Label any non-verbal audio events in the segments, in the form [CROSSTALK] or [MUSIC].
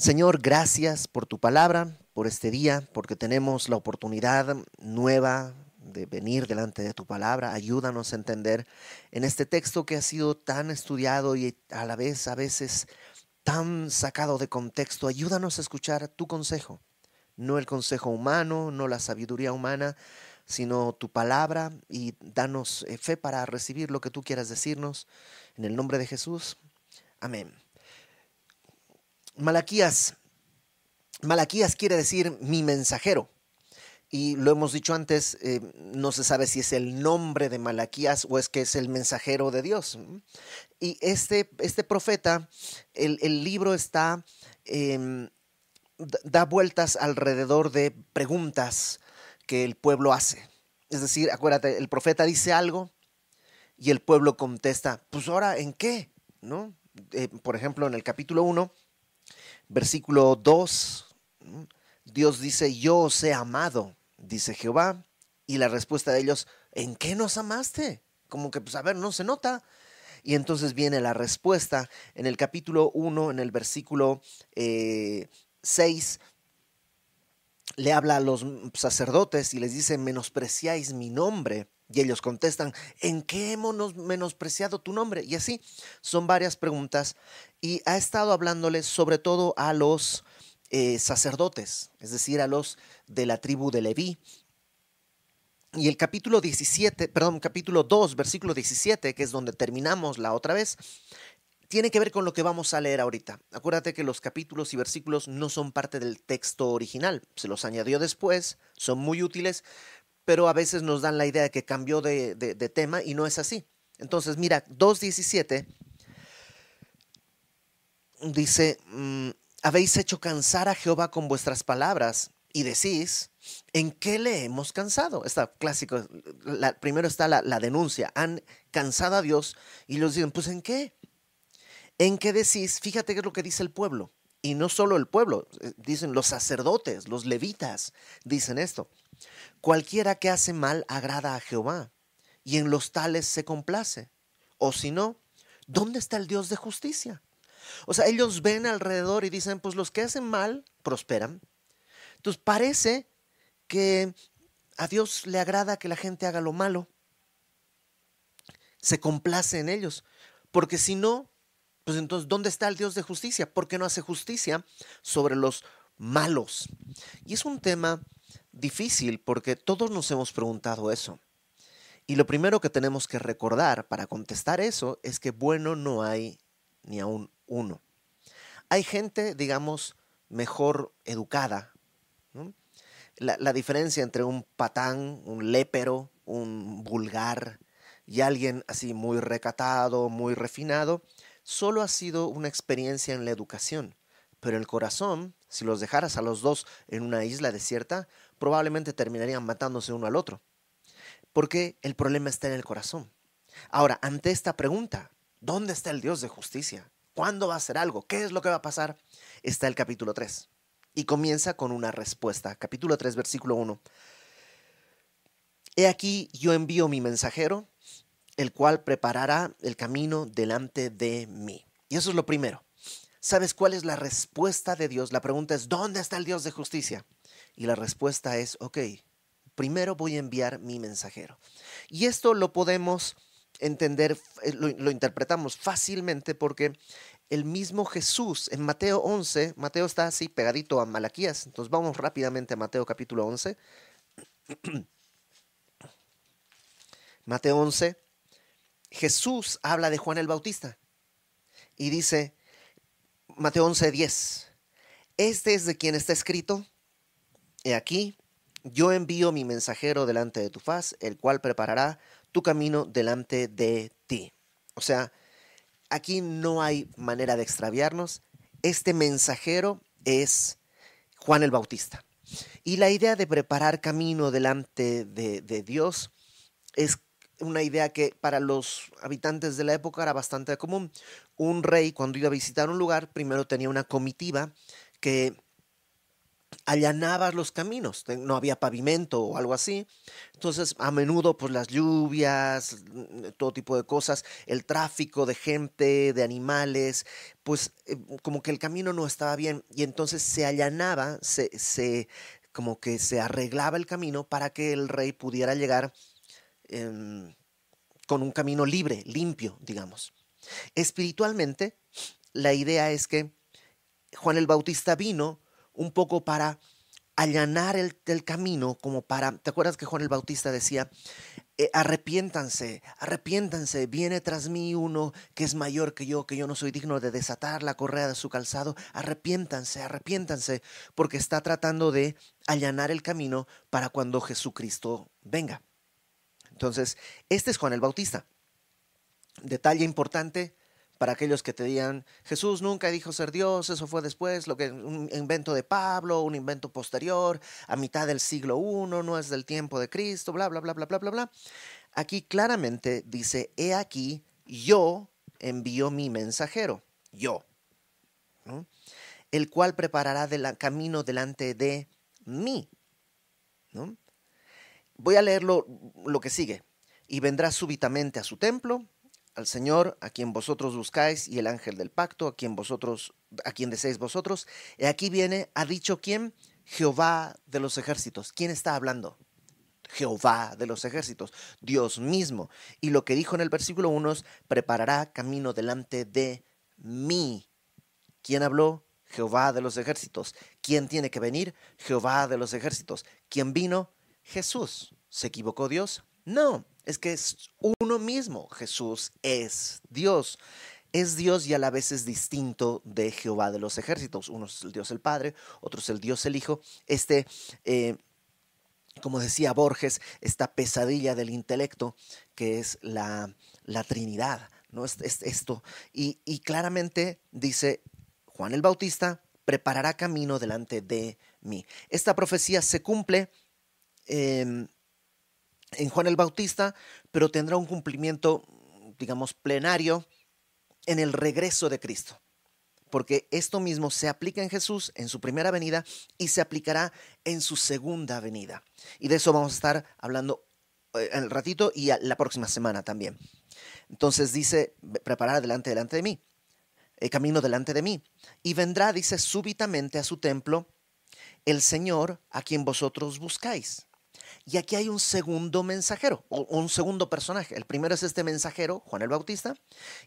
Señor, gracias por tu palabra, por este día, porque tenemos la oportunidad nueva de venir delante de tu palabra. Ayúdanos a entender en este texto que ha sido tan estudiado y a la vez a veces tan sacado de contexto. Ayúdanos a escuchar tu consejo, no el consejo humano, no la sabiduría humana, sino tu palabra y danos eh, fe para recibir lo que tú quieras decirnos. En el nombre de Jesús. Amén. Malaquías. Malaquías quiere decir mi mensajero. Y lo hemos dicho antes, eh, no se sabe si es el nombre de Malaquías o es que es el mensajero de Dios. Y este, este profeta, el, libro está, em, da vueltas alrededor de preguntas que el pueblo hace. Es decir, acuérdate, el profeta dice algo y el pueblo contesta, pues ahora, ¿en qué? ¿No? Eh, por ejemplo, en el capítulo 1, versículo 2, Dios dice, yo os he amado dice Jehová. Y la respuesta de ellos, ¿en qué nos amaste? Como que, pues a ver, no se nota. Y entonces viene la respuesta en el capítulo 1, en el versículo 6, eh, le habla a los sacerdotes y les dice, menospreciáis mi nombre. Y ellos contestan, ¿en qué hemos menospreciado tu nombre? Y así son varias preguntas. Y ha estado hablándoles sobre todo a los eh, sacerdotes, es decir, a los de la tribu de Leví. Y el capítulo 17, perdón, capítulo 2, versículo 17, que es donde terminamos la otra vez, tiene que ver con lo que vamos a leer ahorita. Acuérdate que los capítulos y versículos no son parte del texto original, se los añadió después, son muy útiles, pero a veces nos dan la idea de que cambió de, tema y no es así. Entonces, mira, 2.17 dice, mm, habéis hecho cansar a Jehová con vuestras palabras y decís, ¿en qué le hemos cansado? Está clásico. primero está la, denuncia. Han cansado a Dios y los dicen, pues ¿en qué? ¿En qué decís? Fíjate qué es lo que dice el pueblo. Y no solo el pueblo, eh, dicen los sacerdotes, los levitas, dicen esto. Cualquiera que hace mal agrada a Jehová y en los tales se complace. O si no, ¿dónde está el Dios de justicia? O sea, ellos ven alrededor y dicen, pues los que hacen mal prosperan. Entonces parece que a Dios le agrada que la gente haga lo malo. Se complace en ellos. Porque si no, pues entonces, ¿dónde está el Dios de justicia? ¿Por qué no hace justicia sobre los malos? Y es un tema difícil porque todos nos hemos preguntado eso. Y lo primero que tenemos que recordar para contestar eso es que bueno no hay ni aún uno. Hay gente, digamos, mejor educada. La, diferencia entre un patán, un lépero, un vulgar y alguien así muy recatado, muy refinado, solo ha sido una experiencia en la educación. Pero el corazón, si los dejaras a los dos en una isla desierta, probablemente terminarían matándose uno al otro. Porque el problema está en el corazón. Ahora, ante esta pregunta, ¿dónde está el Dios de justicia? ¿Cuándo va a hacer algo? ¿Qué es lo que va a pasar? Está el capítulo 3. Y comienza con una respuesta. Capítulo 3, versículo 1. He aquí yo envío mi mensajero, el cual preparará el camino delante de mí. Y eso es lo primero. ¿Sabes cuál es la respuesta de Dios? La pregunta es, ¿dónde está el Dios de justicia? Y la respuesta es, ok, primero voy a enviar mi mensajero. Y esto lo podemos entender, eh, lo, interpretamos fácilmente porque el mismo Jesús en Mateo 11, Mateo está así pegadito a Malaquías, entonces vamos rápidamente a Mateo capítulo 11. [CLEARS THROAT] Mateo 11, Jesús habla de Juan el Bautista y dice, Mateo 11, 10, este es de quien está escrito, he aquí, yo envío mi mensajero delante de tu faz, el cual preparará tu camino delante de ti. O sea, aquí no hay manera de extraviarnos. Este mensajero es Juan el Bautista. Y la idea de preparar camino delante de, Dios es una idea que para los habitantes de la época era bastante común. Un rey cuando iba a visitar un lugar, primero tenía una comitiva que allanaba los caminos, no había pavimento o algo así. Entonces, a menudo, pues las lluvias, mm, todo tipo de cosas, el tráfico de gente, de animales, pues eh, como que el camino no estaba bien y entonces se allanaba, se, se como que se arreglaba el camino para que el rey pudiera llegar em, con un camino libre, limpio, digamos. Espiritualmente, la idea es que Juan el Bautista vino un poco para allanar el, camino, como para, ¿te acuerdas que Juan el Bautista decía, eh, arrepiéntanse, arrepiéntanse, viene tras mí uno que es mayor que yo, que yo no soy digno de desatar la correa de su calzado, arrepiéntanse, arrepiéntanse, porque está tratando de allanar el camino para cuando Jesucristo venga. Entonces, este es Juan el Bautista. Detalle importante para aquellos que te digan, Jesús nunca dijo ser Dios, eso fue después, lo que un invento de Pablo, un invento posterior, a mitad del siglo I, no es del tiempo de Cristo, bla, bla, bla, bla, bla, bla, bla. Aquí claramente dice, he aquí, yo envío mi mensajero, yo, el cual preparará el camino delante de mí. ¿no? Voy a leerlo lo que sigue. Y vendrá súbitamente a su templo, al Señor, a quien vosotros buscáis, y el ángel del pacto, a quien vosotros, a quien deseáis vosotros. Y aquí viene, ha dicho quién? Jehová de los ejércitos. ¿Quién está hablando? Jehová de los ejércitos, Dios mismo. Y lo que dijo en el versículo 1 es, preparará camino delante de mí. ¿Quién habló? Jehová de los ejércitos. ¿Quién tiene que venir? Jehová de los ejércitos. ¿Quién vino? Jesús. ¿Se equivocó Dios? No, es que es uno mismo. Jesús es Dios. Es Dios y a la vez es distinto de Jehová de los ejércitos. Uno es el Dios el Padre, otro es el Dios el Hijo. Este, eh, como decía Borges, esta pesadilla del intelecto que es la, la Trinidad. ¿no? Es, esto. Y, claramente dice Juan el Bautista, preparará camino delante de mí. Esta profecía se cumple em, en Juan el Bautista, pero tendrá un cumplimiento, digamos, plenario en el regreso de Cristo. Porque esto mismo se aplica en Jesús en su primera venida y se aplicará en su segunda venida. Y de eso vamos a estar hablando eh, el ratito y la próxima semana también. Entonces dice, preparar delante, delante de mí, el camino delante de mí. Y vendrá, dice, súbitamente a su templo el Señor a quien vosotros buscáis. Y aquí hay un segundo mensajero, o un segundo personaje. El primero es este mensajero, Juan el Bautista,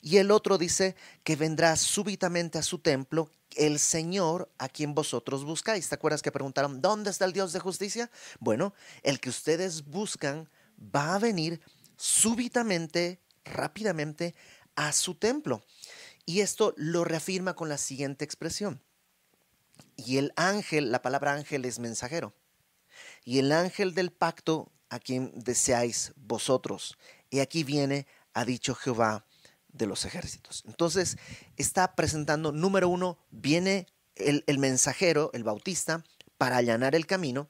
y el otro dice que vendrá súbitamente a su templo el Señor a quien vosotros buscáis. ¿Te acuerdas que preguntaron, ¿dónde está el Dios de justicia? Bueno, el que ustedes buscan va a venir súbitamente, rápidamente, a su templo. Y esto lo reafirma con la siguiente expresión. Y el ángel, la palabra ángel es mensajero y el ángel del pacto a quien deseáis vosotros. Y aquí viene, ha dicho Jehová de los ejércitos. Entonces, está presentando, número uno, viene el, el mensajero, el bautista, para allanar el camino.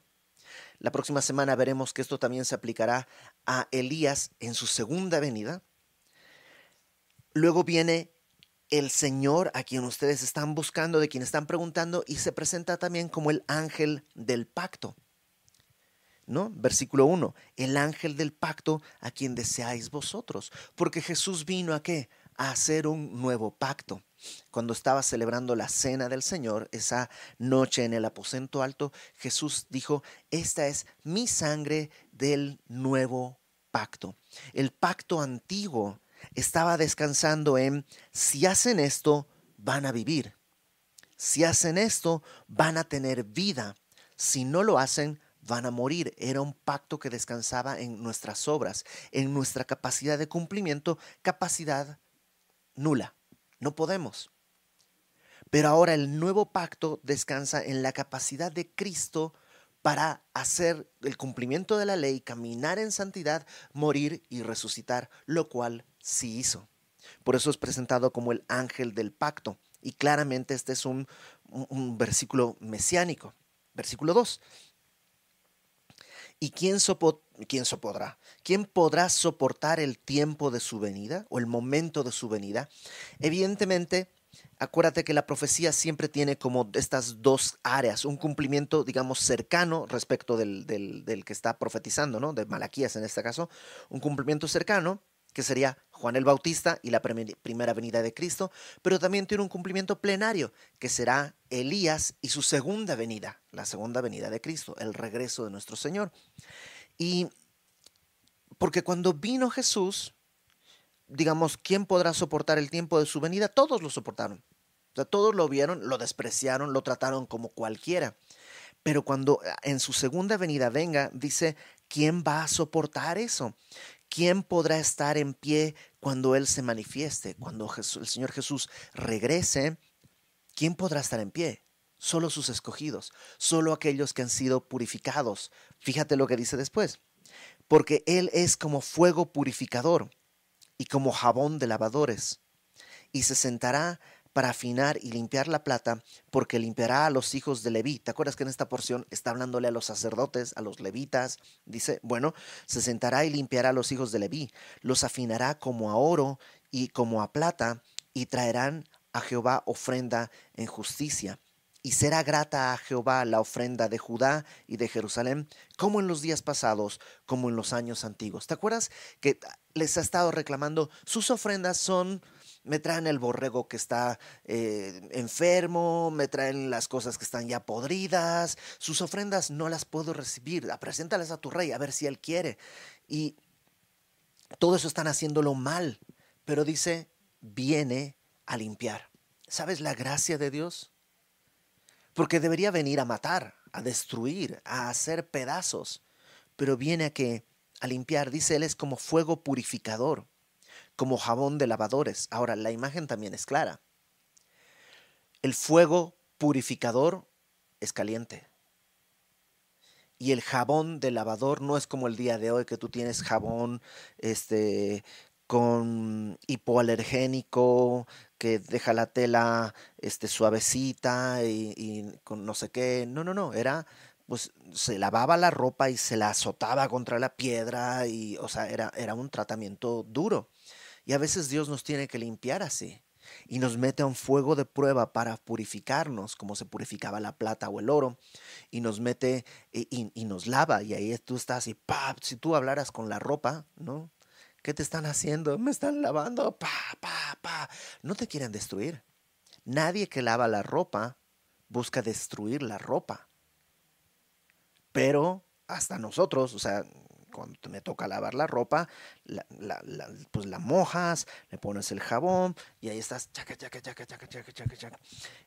La próxima semana veremos que esto también se aplicará a Elías en su segunda venida. Luego viene el Señor a quien ustedes están buscando, de quien están preguntando, y se presenta también como el ángel del pacto. ¿No? Versículo 1, el ángel del pacto a quien deseáis vosotros, porque Jesús vino a qué? A hacer un nuevo pacto. Cuando estaba celebrando la cena del Señor, esa noche en el aposento alto, Jesús dijo, esta es mi sangre del nuevo pacto. El pacto antiguo estaba descansando en, si hacen esto, van a vivir. Si hacen esto, van a tener vida. Si no lo hacen, van a morir. Era un pacto que descansaba en nuestras obras, en nuestra capacidad de cumplimiento, capacidad nula. No podemos. Pero ahora el nuevo pacto descansa en la capacidad de Cristo para hacer el cumplimiento de la ley, caminar en santidad, morir y resucitar, lo cual sí hizo. Por eso es presentado como el ángel del pacto. Y claramente este es un, versículo mesiánico. Versículo 2. ¿Y quién, quién sopodrá? ¿Quién podrá soportar el tiempo de su venida o el momento de su venida? Evidentemente, acuérdate que la profecía siempre tiene como estas dos áreas, un cumplimiento, digamos, cercano respecto del, del, que está profetizando, ¿no? De Malaquías en este caso, un cumplimiento cercano, que sería Juan el Bautista y la primera venida de Cristo, pero también tiene un cumplimiento plenario, que será Elías y su segunda venida, la segunda venida de Cristo, el regreso de nuestro Señor. Y porque cuando vino Jesús, digamos, ¿quién podrá soportar el tiempo de su venida? Todos lo soportaron. O sea, todos lo vieron, lo despreciaron, lo trataron como cualquiera. Pero cuando ah, en su segunda venida venga, dice, ¿quién va a soportar eso? ¿Quién podrá estar en pie cuando Él se manifieste? Cuando el Señor Jesús regrese, ¿quién podrá estar en pie? Solo sus escogidos, solo aquellos que han sido purificados. Fíjate lo que dice después. Porque Él es como fuego purificador y como jabón de lavadores, y se sentará para afinar y limpiar la plata, porque limpiará a los hijos de Leví. ¿Te acuerdas que en esta porción está hablándole a los sacerdotes, a los levitas? Dice, bueno, se sentará y limpiará a los hijos de Leví, los afinará como a oro y como a plata, y traerán a Jehová ofrenda en justicia. Y será grata a Jehová la ofrenda de Judá y de Jerusalén, como en los días pasados, como en los años antiguos. ¿Te acuerdas que les ha estado reclamando? Sus ofrendas son me traen el borrego que está eh, enfermo, me traen las cosas que están ya podridas, sus ofrendas no las puedo recibir, preséntalas a tu rey a ver si él quiere. Y todo eso están haciéndolo mal, pero dice, viene a limpiar. ¿Sabes la gracia de Dios? Porque debería venir a matar, a destruir, a hacer pedazos, pero viene a que a limpiar, dice él es como fuego purificador como jabón de lavadores. Ahora, la imagen también es clara. El fuego purificador es caliente. Y el jabón de lavador no es como el día de hoy que tú tienes jabón este, con hipoalergénico, que deja la tela este, suavecita y, y, con no sé qué. No, no, no, era, pues se lavaba la ropa y se la azotaba contra la piedra y, o sea, era, era un tratamiento duro. Y a veces Dios nos tiene que limpiar así y nos mete a un fuego de prueba para purificarnos, como se purificaba la plata o el oro, y nos mete y, nos lava, y ahí tú estás y pa, si tú hablaras con la ropa, ¿no? ¿Qué te están haciendo? Me están lavando, pa, pa, pa. No te quieren destruir. Nadie que lava la ropa busca destruir la ropa. Pero hasta nosotros, o sea, cuando me toca lavar la ropa, la, pues la mojas, le pones el jabón y ahí estás, chaca, chaca, chaca, chaca, chaca, chaca,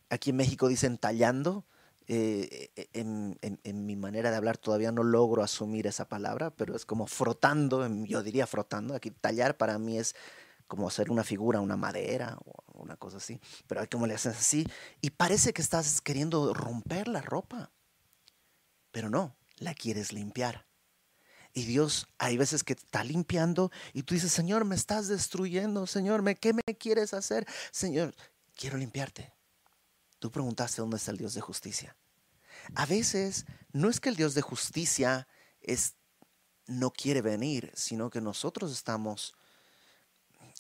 Aquí en México dicen tallando. Eh, e, en, en, mi manera de hablar todavía no logro asumir esa palabra, pero es como frotando, yo diría frotando. Aquí tallar para mí es como hacer una figura, una madera o una cosa así. Pero hay como le haces así y parece que estás queriendo romper la ropa. Pero no, la quieres limpiar. Y Dios hay veces que está limpiando y tú dices, Señor, me estás destruyendo, Señor, ¿qué me quieres hacer? Señor, quiero limpiarte. Tú preguntaste dónde está el Dios de justicia. A veces no es que el Dios de justicia es, no quiere venir, sino que nosotros estamos,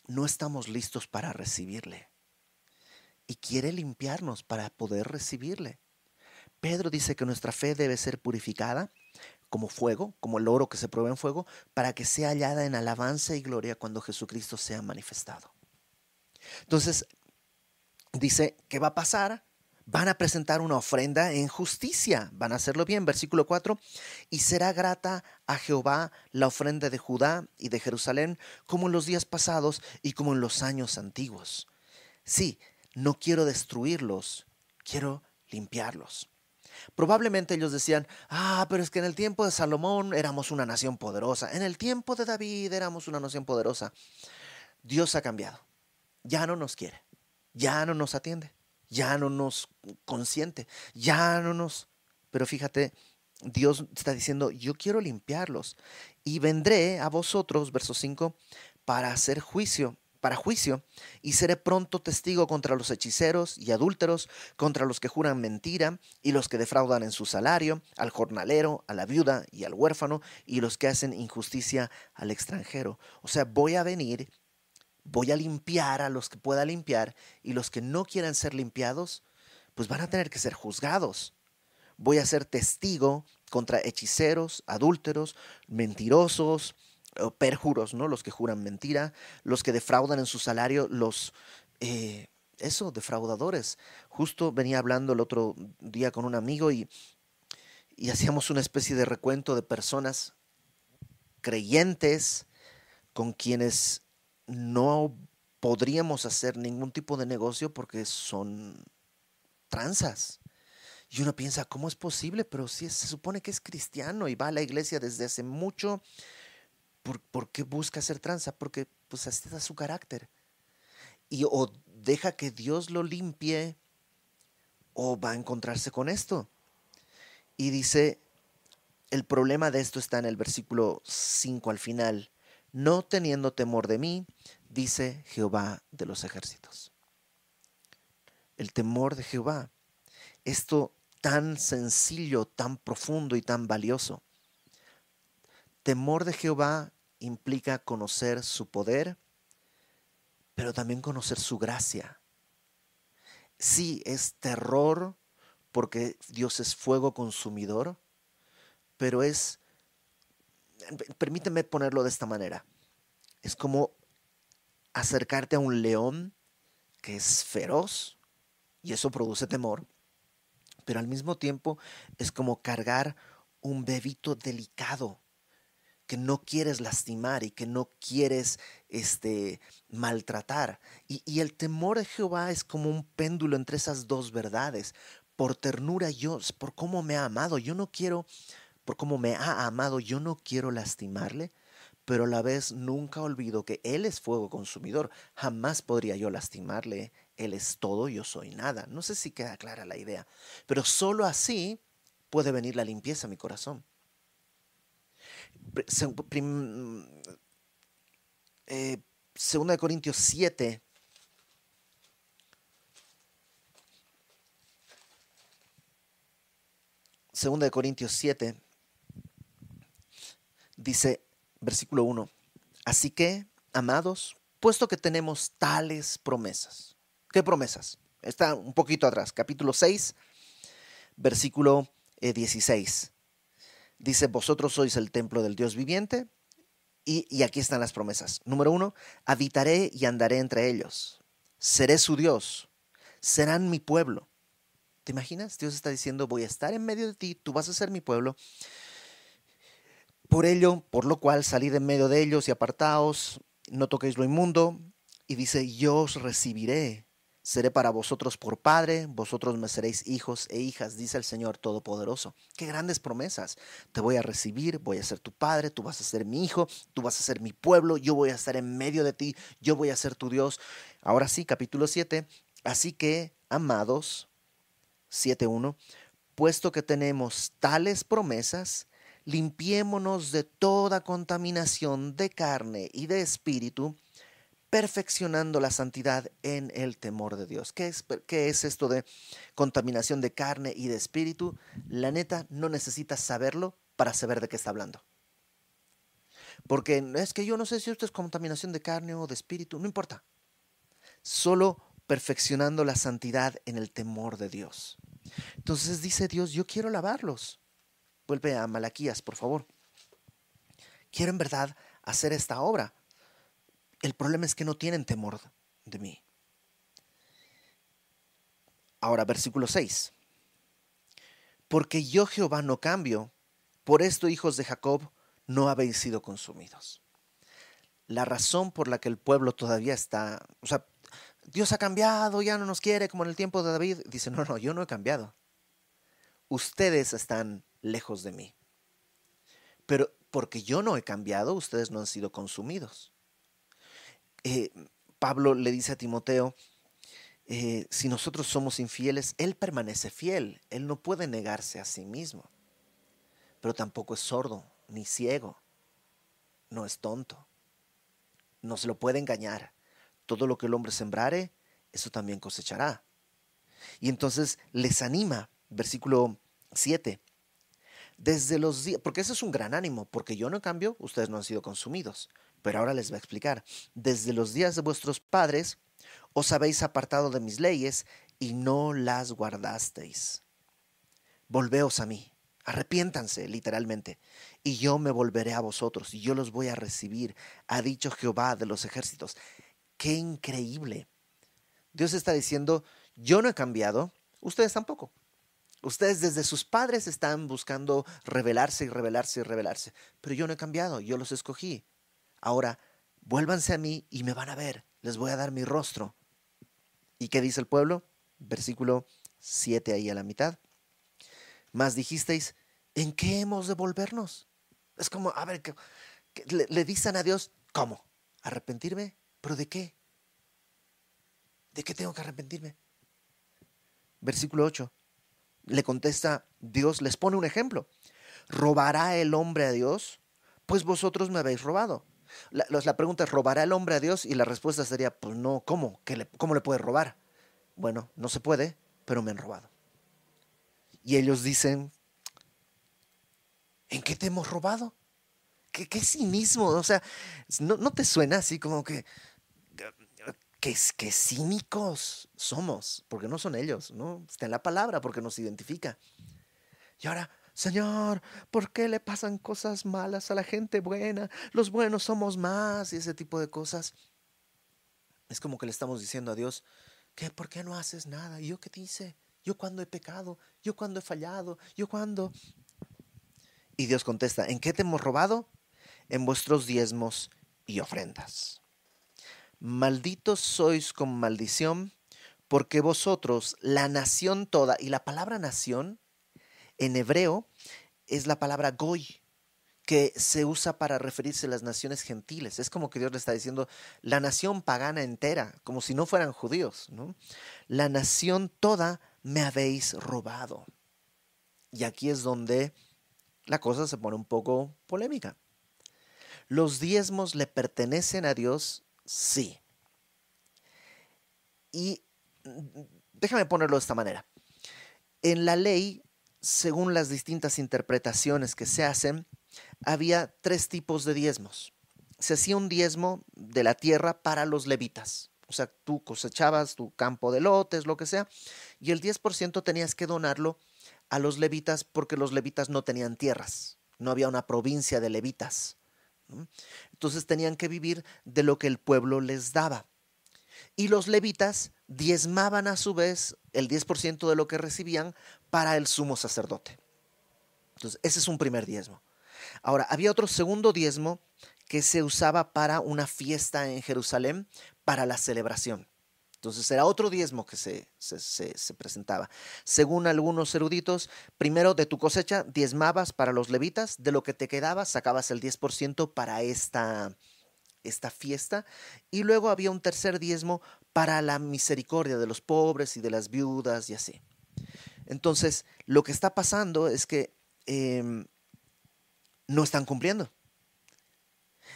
no estamos listos para recibirle. Y quiere limpiarnos para poder recibirle. Pedro dice que nuestra fe debe ser purificada como fuego, como el oro que se prueba en fuego, para que sea hallada en alabanza y gloria cuando Jesucristo sea manifestado. Entonces, dice, ¿qué va a pasar? Van a presentar una ofrenda en justicia, van a hacerlo bien, versículo 4, y será grata a Jehová la ofrenda de Judá y de Jerusalén, como en los días pasados y como en los años antiguos. Sí, no quiero destruirlos, quiero limpiarlos. Probablemente ellos decían, ah, pero es que en el tiempo de Salomón éramos una nación poderosa, en el tiempo de David éramos una nación poderosa. Dios ha cambiado, ya no nos quiere, ya no nos atiende, ya no nos consiente, ya no nos... Pero fíjate, Dios está diciendo, yo quiero limpiarlos y vendré a vosotros, verso 5, para hacer juicio para juicio, y seré pronto testigo contra los hechiceros y adúlteros, contra los que juran mentira, y los que defraudan en su salario, al jornalero, a la viuda y al huérfano, y los que hacen injusticia al extranjero. O sea, voy a venir, voy a limpiar a los que pueda limpiar y los que no quieran ser limpiados, pues van a tener que ser juzgados. Voy a ser testigo contra hechiceros, adúlteros, mentirosos, perjuros, ¿no? Los que juran mentira, los que defraudan en su salario, los, eh, eso, defraudadores. Justo venía hablando el otro día con un amigo y, y hacíamos una especie de recuento de personas creyentes con quienes no podríamos hacer ningún tipo de negocio porque son tranzas. Y uno piensa, ¿cómo es posible? Pero si se supone que es cristiano y va a la iglesia desde hace mucho, ¿por, qué busca ser tranza? Porque pues así da su carácter. Y o deja que Dios lo limpie o va a encontrarse con esto. Y dice, el problema de esto está en el versículo 5 al final. No teniendo temor de mí, dice Jehová de los ejércitos. El temor de Jehová. Esto tan sencillo, tan profundo y tan valioso. Temor de Jehová implica conocer su poder, pero también conocer su gracia. Sí, es terror porque Dios es fuego consumidor, pero es, permíteme ponerlo de esta manera, es como acercarte a un león que es feroz y eso produce temor, pero al mismo tiempo es como cargar un bebito delicado que no quieres lastimar y que no quieres este, maltratar. Y, el temor de Jehová es como un péndulo entre esas dos verdades. Por ternura yo, por cómo me ha amado, yo no quiero, por cómo me ha amado, yo no quiero lastimarle, pero a la vez nunca olvido que Él es fuego consumidor. Jamás podría yo lastimarle. Él es todo, yo soy nada. No sé si queda clara la idea, pero solo así puede venir la limpieza a mi corazón. Eh, segunda de Corintios 7. Segunda de Corintios 7 dice, versículo 1, así que, amados, puesto que tenemos tales promesas. ¿Qué promesas? Está un poquito atrás, capítulo 6, versículo 16. Dice, vosotros sois el templo del Dios viviente. Y, y aquí están las promesas. Número uno, habitaré y andaré entre ellos. Seré su Dios. Serán mi pueblo. ¿Te imaginas? Dios está diciendo, voy a estar en medio de ti, tú vas a ser mi pueblo. Por ello, por lo cual salid en medio de ellos y apartaos, no toquéis lo inmundo. Y dice, yo os recibiré Seré para vosotros por padre, vosotros me seréis hijos e hijas, dice el Señor Todopoderoso. Qué grandes promesas. Te voy a recibir, voy a ser tu padre, tú vas a ser mi hijo, tú vas a ser mi pueblo, yo voy a estar en medio de ti, yo voy a ser tu Dios. Ahora sí, capítulo 7. Así que, amados, 7.1, puesto que tenemos tales promesas, limpiémonos de toda contaminación de carne y de espíritu, perfeccionando la santidad en el temor de Dios. ¿Qué es, ¿Qué es, esto de contaminación de carne y de espíritu? La neta, no necesitas saberlo para saber de qué está hablando. Porque es que yo no sé si esto es contaminación de carne o de espíritu, no importa. Solo perfeccionando la santidad en el temor de Dios. Entonces dice Dios, yo quiero lavarlos. Vuelve a Malaquías, por favor. Quiero en verdad hacer esta obra. El problema es que no tienen temor de mí. Ahora, versículo 6. Porque yo Jehová no cambio, por esto hijos de Jacob no habéis sido consumidos. La razón por la que el pueblo todavía está, o sea, Dios ha cambiado, ya no nos quiere como en el tiempo de David, dice, no, no, yo no he cambiado. Ustedes están lejos de mí. Pero porque yo no he cambiado, ustedes no han sido consumidos. Eh, Pablo le dice a Timoteo, eh, si nosotros somos infieles, Él permanece fiel, Él no puede negarse a sí mismo, pero tampoco es sordo ni ciego, no es tonto, no se lo puede engañar. Todo lo que el hombre sembrare, eso también cosechará. Y entonces les anima, versículo 7, desde los días, porque ese es un gran ánimo, porque yo no cambio, ustedes no han sido consumidos. Pero ahora les va a explicar. Desde los días de vuestros padres os habéis apartado de mis leyes y no las guardasteis. Volveos a mí, arrepiéntanse literalmente, y yo me volveré a vosotros, y yo los voy a recibir, ha dicho Jehová de los ejércitos. ¡Qué increíble! Dios está diciendo, yo no he cambiado, ustedes tampoco. Ustedes desde sus padres están buscando revelarse y revelarse y revelarse, pero yo no he cambiado, yo los escogí. Ahora, vuélvanse a mí y me van a ver, les voy a dar mi rostro. ¿Y qué dice el pueblo? Versículo 7 ahí a la mitad. Más dijisteis, ¿en qué hemos de volvernos? Es como, a ver, le, le dicen a Dios, ¿cómo? ¿Arrepentirme? ¿Pero de qué? ¿De qué tengo que arrepentirme? Versículo 8. Le contesta Dios, les pone un ejemplo. ¿Robará el hombre a Dios? Pues vosotros me habéis robado. La, la pregunta es, ¿robará el hombre a Dios? Y la respuesta sería, pues no, ¿cómo? ¿Qué le, ¿Cómo le puede robar? Bueno, no se puede, pero me han robado. Y ellos dicen, ¿en qué te hemos robado? ¿Qué, qué cinismo? O sea, ¿no, ¿no te suena así como que qué, qué cínicos somos, porque no son ellos, ¿no? Está en la palabra, porque nos identifica. Y ahora, Señor, ¿por qué le pasan cosas malas a la gente buena? Los buenos somos más y ese tipo de cosas. Es como que le estamos diciendo a Dios, ¿qué? ¿Por qué no haces nada? ¿Y yo qué dice? ¿Yo cuando he pecado? ¿Yo cuando he fallado? ¿Yo cuando? Y Dios contesta, ¿en qué te hemos robado? En vuestros diezmos y ofrendas. Malditos sois con maldición, porque vosotros, la nación toda, y la palabra nación en hebreo es la palabra goy, que se usa para referirse a las naciones gentiles. Es como que Dios le está diciendo la nación pagana entera, como si no fueran judíos. ¿no? La nación toda me habéis robado. Y aquí es donde la cosa se pone un poco polémica. ¿Los diezmos le pertenecen a Dios? Sí. Y mm, déjame ponerlo de esta manera. En la ley, según las distintas interpretaciones que se hacen, había tres tipos de diezmos. Se hacía un diezmo de la tierra para los levitas. O sea, tú cosechabas tu campo de lotes, lo que sea, y el 10% tenías que donarlo a los levitas porque los levitas no tenían tierras. No había una provincia de levitas. Entonces tenían que vivir de lo que el pueblo les daba. Y los levitas diezmaban a su vez el 10% de lo que recibían para el sumo sacerdote. Entonces, ese es un primer diezmo. Ahora, había otro segundo diezmo que se usaba para una fiesta en Jerusalén, para la celebración. Entonces era otro diezmo que se, se, presentaba. Según algunos eruditos, primero de tu cosecha diezmabas para los levitas, de lo que te quedaba sacabas el 10% para esta, esta fiesta, y luego había un tercer diezmo para la misericordia de los pobres y de las viudas y así. Entonces, lo que está pasando es que em, no están cumpliendo.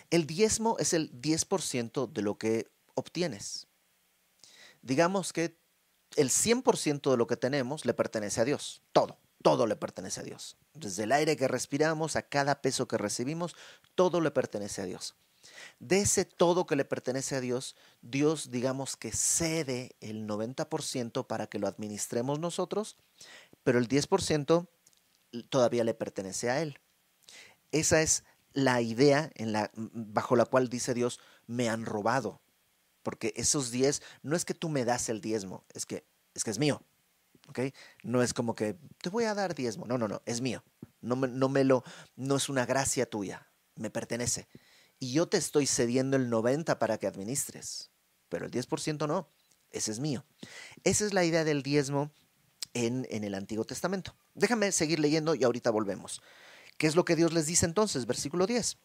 El diezmo es el 10% de lo que obtienes digamos que el 100% de lo que tenemos le pertenece a Dios, todo, todo le pertenece a Dios. Desde el aire que respiramos a cada peso que recibimos, todo le pertenece a Dios. De ese todo que le pertenece a Dios, Dios digamos que cede el 90% para que lo administremos nosotros, pero el 10% todavía le pertenece a Él. Esa es la idea en la, bajo la cual dice Dios, me han robado. Porque esos 10 no es que tú me das el diezmo, es que es, que es mío. ¿ok? No es como que te voy a dar diezmo. No, no, no, es mío. No me, no me lo, no es una gracia tuya, me pertenece. Y yo te estoy cediendo el 90 para que administres, pero el 10% no, ese es mío. Esa es la idea del diezmo en, en el Antiguo Testamento. Déjame seguir leyendo y ahorita volvemos. ¿Qué es lo que Dios les dice entonces? Versículo 10.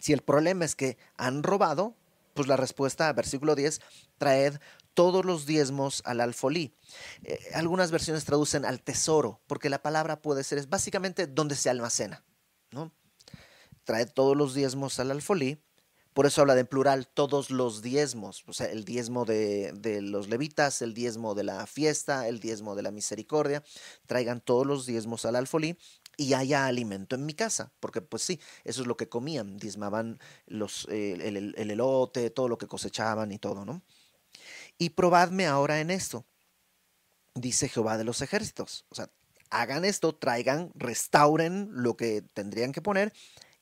Si el problema es que han robado, pues la respuesta, versículo 10, traed todos los diezmos al alfolí. Eh, algunas versiones traducen al tesoro, porque la palabra puede ser, es básicamente donde se almacena. ¿no? Traed todos los diezmos al alfolí. Por eso habla de plural, todos los diezmos, o sea, el diezmo de, de, los levitas, el diezmo de la fiesta, el diezmo de la misericordia, traigan todos los diezmos al alfolí, y haya alimento en mi casa, porque pues sí, eso es lo que comían, diezmaban los, el, el, elote, todo lo que cosechaban y todo, ¿no? Y probadme ahora en esto, dice Jehová de los ejércitos. O sea, hagan esto, traigan, restauren lo que tendrían que poner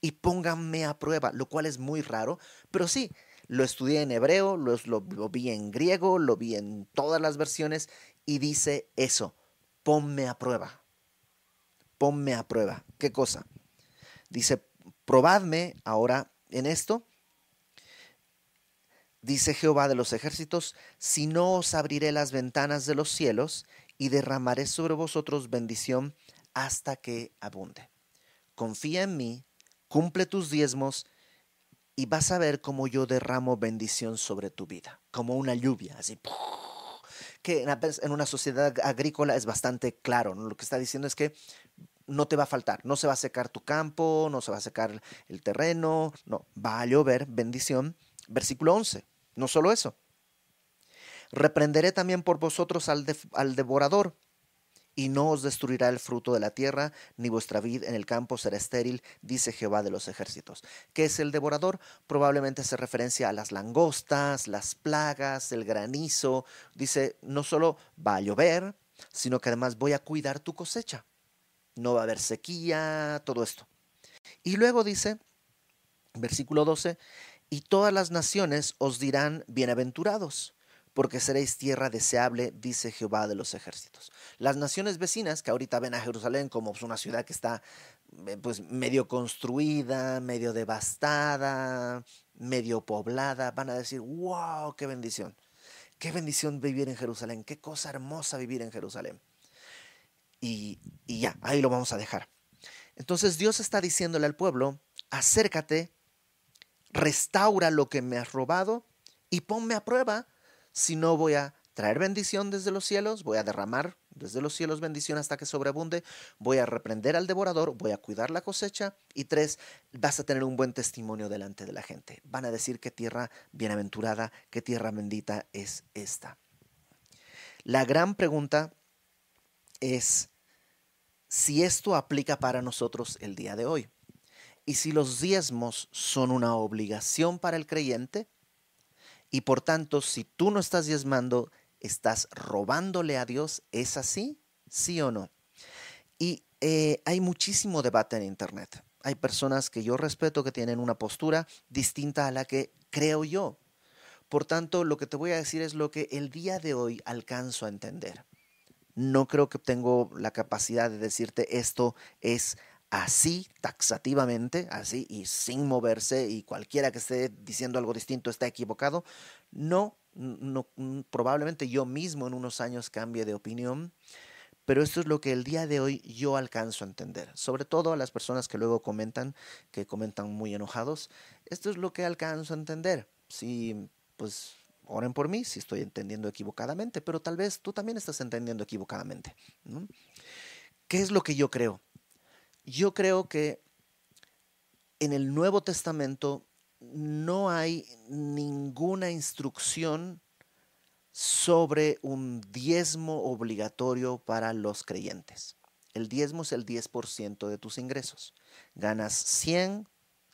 y pónganme a prueba, lo cual es muy raro, pero sí, lo estudié en hebreo, lo, lo, vi en griego, lo vi en todas las versiones y dice eso, ponme a prueba, ponme a prueba. ¿Qué cosa? Dice, probadme ahora en esto. Dice Jehová de los ejércitos, si no os abriré las ventanas de los cielos y derramaré sobre vosotros bendición hasta que abunde. Confía en mí, cumple tus diezmos y vas a ver cómo yo derramo bendición sobre tu vida, como una lluvia, así. Que en una sociedad agrícola es bastante claro, lo que está diciendo es que no te va a faltar, no se va a secar tu campo, no se va a secar el terreno, no, va a llover bendición. Versículo 11, no solo eso. Reprenderé también por vosotros al, al devorador, y no os destruirá el fruto de la tierra, ni vuestra vid en el campo será estéril, dice Jehová de los ejércitos. ¿Qué es el devorador? Probablemente se referencia a las langostas, las plagas, el granizo. Dice, no solo va a llover, sino que además voy a cuidar tu cosecha. No va a haber sequía, todo esto. Y luego dice, versículo 12, y todas las naciones os dirán bienaventurados porque seréis tierra deseable, dice Jehová de los ejércitos. Las naciones vecinas, que ahorita ven a Jerusalén como pues, una ciudad que está eh, pues medio construida, medio devastada, medio poblada, van a decir, wow, qué bendición. Qué bendición vivir en Jerusalén, qué cosa hermosa vivir en Jerusalén. Y, y ya, ahí lo vamos a dejar. Entonces Dios está diciéndole al pueblo, acércate, restaura lo que me has robado y ponme a prueba si no voy a traer bendición desde los cielos, voy a derramar desde los cielos bendición hasta que sobreabunde, voy a reprender al devorador, voy a cuidar la cosecha y tres, vas a tener un buen testimonio delante de la gente. Van a decir qué tierra bienaventurada, qué tierra bendita es esta. La gran pregunta es si esto aplica para nosotros el día de hoy. Y si los diezmos son una obligación para el creyente, y por tanto, si tú no estás diezmando, estás robándole a Dios. ¿Es así? ¿Sí o no? Y eh, hay muchísimo debate en Internet. Hay personas que yo respeto que tienen una postura distinta a la que creo yo. Por tanto, lo que te voy a decir es lo que el día de hoy alcanzo a entender. No creo que tengo la capacidad de decirte esto es así taxativamente, así y sin moverse y cualquiera que esté diciendo algo distinto está equivocado. No, no, probablemente yo mismo en unos años cambie de opinión, pero esto es lo que el día de hoy yo alcanzo a entender. Sobre todo a las personas que luego comentan, que comentan muy enojados, esto es lo que alcanzo a entender. Si, pues, oren por mí si estoy entendiendo equivocadamente, pero tal vez tú también estás entendiendo equivocadamente. ¿Qué es lo que yo creo? Yo creo que en el Nuevo Testamento no hay ninguna instrucción sobre un diezmo obligatorio para los creyentes. El diezmo es el 10% de tus ingresos. Ganas 100,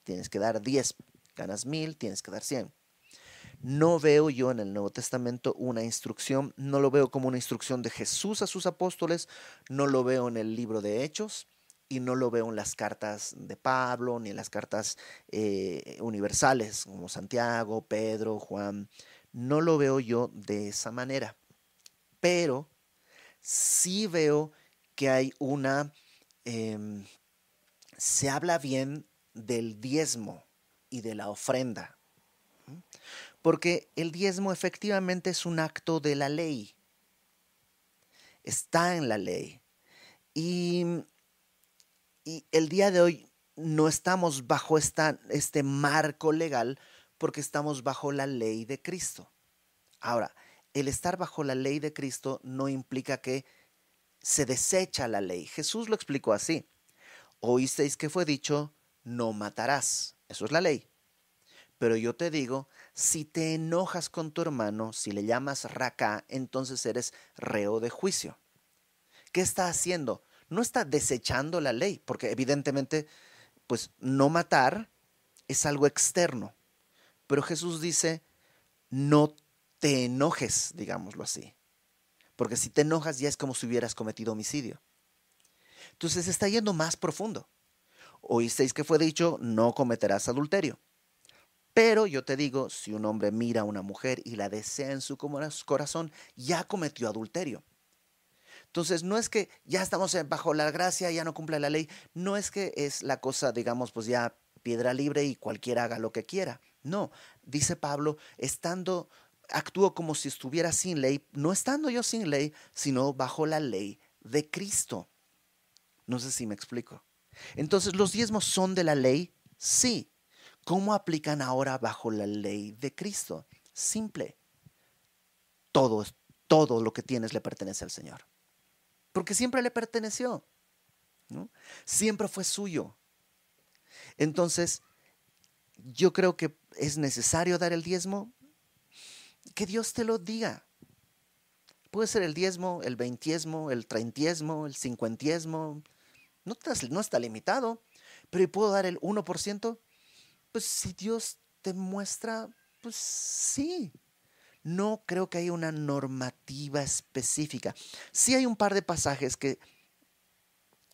tienes que dar 10. Ganas 1000, tienes que dar 100. No veo yo en el Nuevo Testamento una instrucción, no lo veo como una instrucción de Jesús a sus apóstoles, no lo veo en el libro de Hechos, y no lo veo en las cartas de Pablo ni en las cartas eh, universales como Santiago, Pedro, Juan. No lo veo yo de esa manera. Pero sí veo que hay una... Em, se habla bien del diezmo y de la ofrenda. Porque el diezmo efectivamente es un acto de la ley. Está en la ley. Y y el día de hoy no estamos bajo esta, este marco legal porque estamos bajo la ley de Cristo. Ahora, el estar bajo la ley de Cristo no implica que se desecha la ley. Jesús lo explicó así. Oísteis que fue dicho, no matarás. Eso es la ley. Pero yo te digo, si te enojas con tu hermano, si le llamas raca, entonces eres reo de juicio. ¿Qué está haciendo? No está desechando la ley, porque evidentemente, pues no matar es algo externo. Pero Jesús dice, no te enojes, digámoslo así. Porque si te enojas ya es como si hubieras cometido homicidio. Entonces está yendo más profundo. Oísteis que fue dicho, no cometerás adulterio. Pero yo te digo, si un hombre mira a una mujer y la desea en su corazón, ya cometió adulterio. Entonces, no es que ya estamos bajo la gracia, ya no cumple la ley, no es que es la cosa, digamos, pues ya piedra libre y cualquiera haga lo que quiera. No, dice Pablo, estando, actúo como si estuviera sin ley, no estando yo sin ley, sino bajo la ley de Cristo. No sé si me explico. Entonces, ¿los diezmos son de la ley? Sí. ¿Cómo aplican ahora bajo la ley de Cristo? Simple. Todo, todo lo que tienes le pertenece al Señor porque siempre le perteneció, siempre fue suyo. Entonces, yo creo que es necesario dar el diezmo, que Dios te lo diga. Puede ser el diezmo, el veintiesmo, el treintiesmo, el cincuentiesmo, no no está limitado, pero ¿puedo dar el 1%? Pues si Dios te muestra, pues sí, no creo que haya una normativa específica. Sí hay un par de pasajes que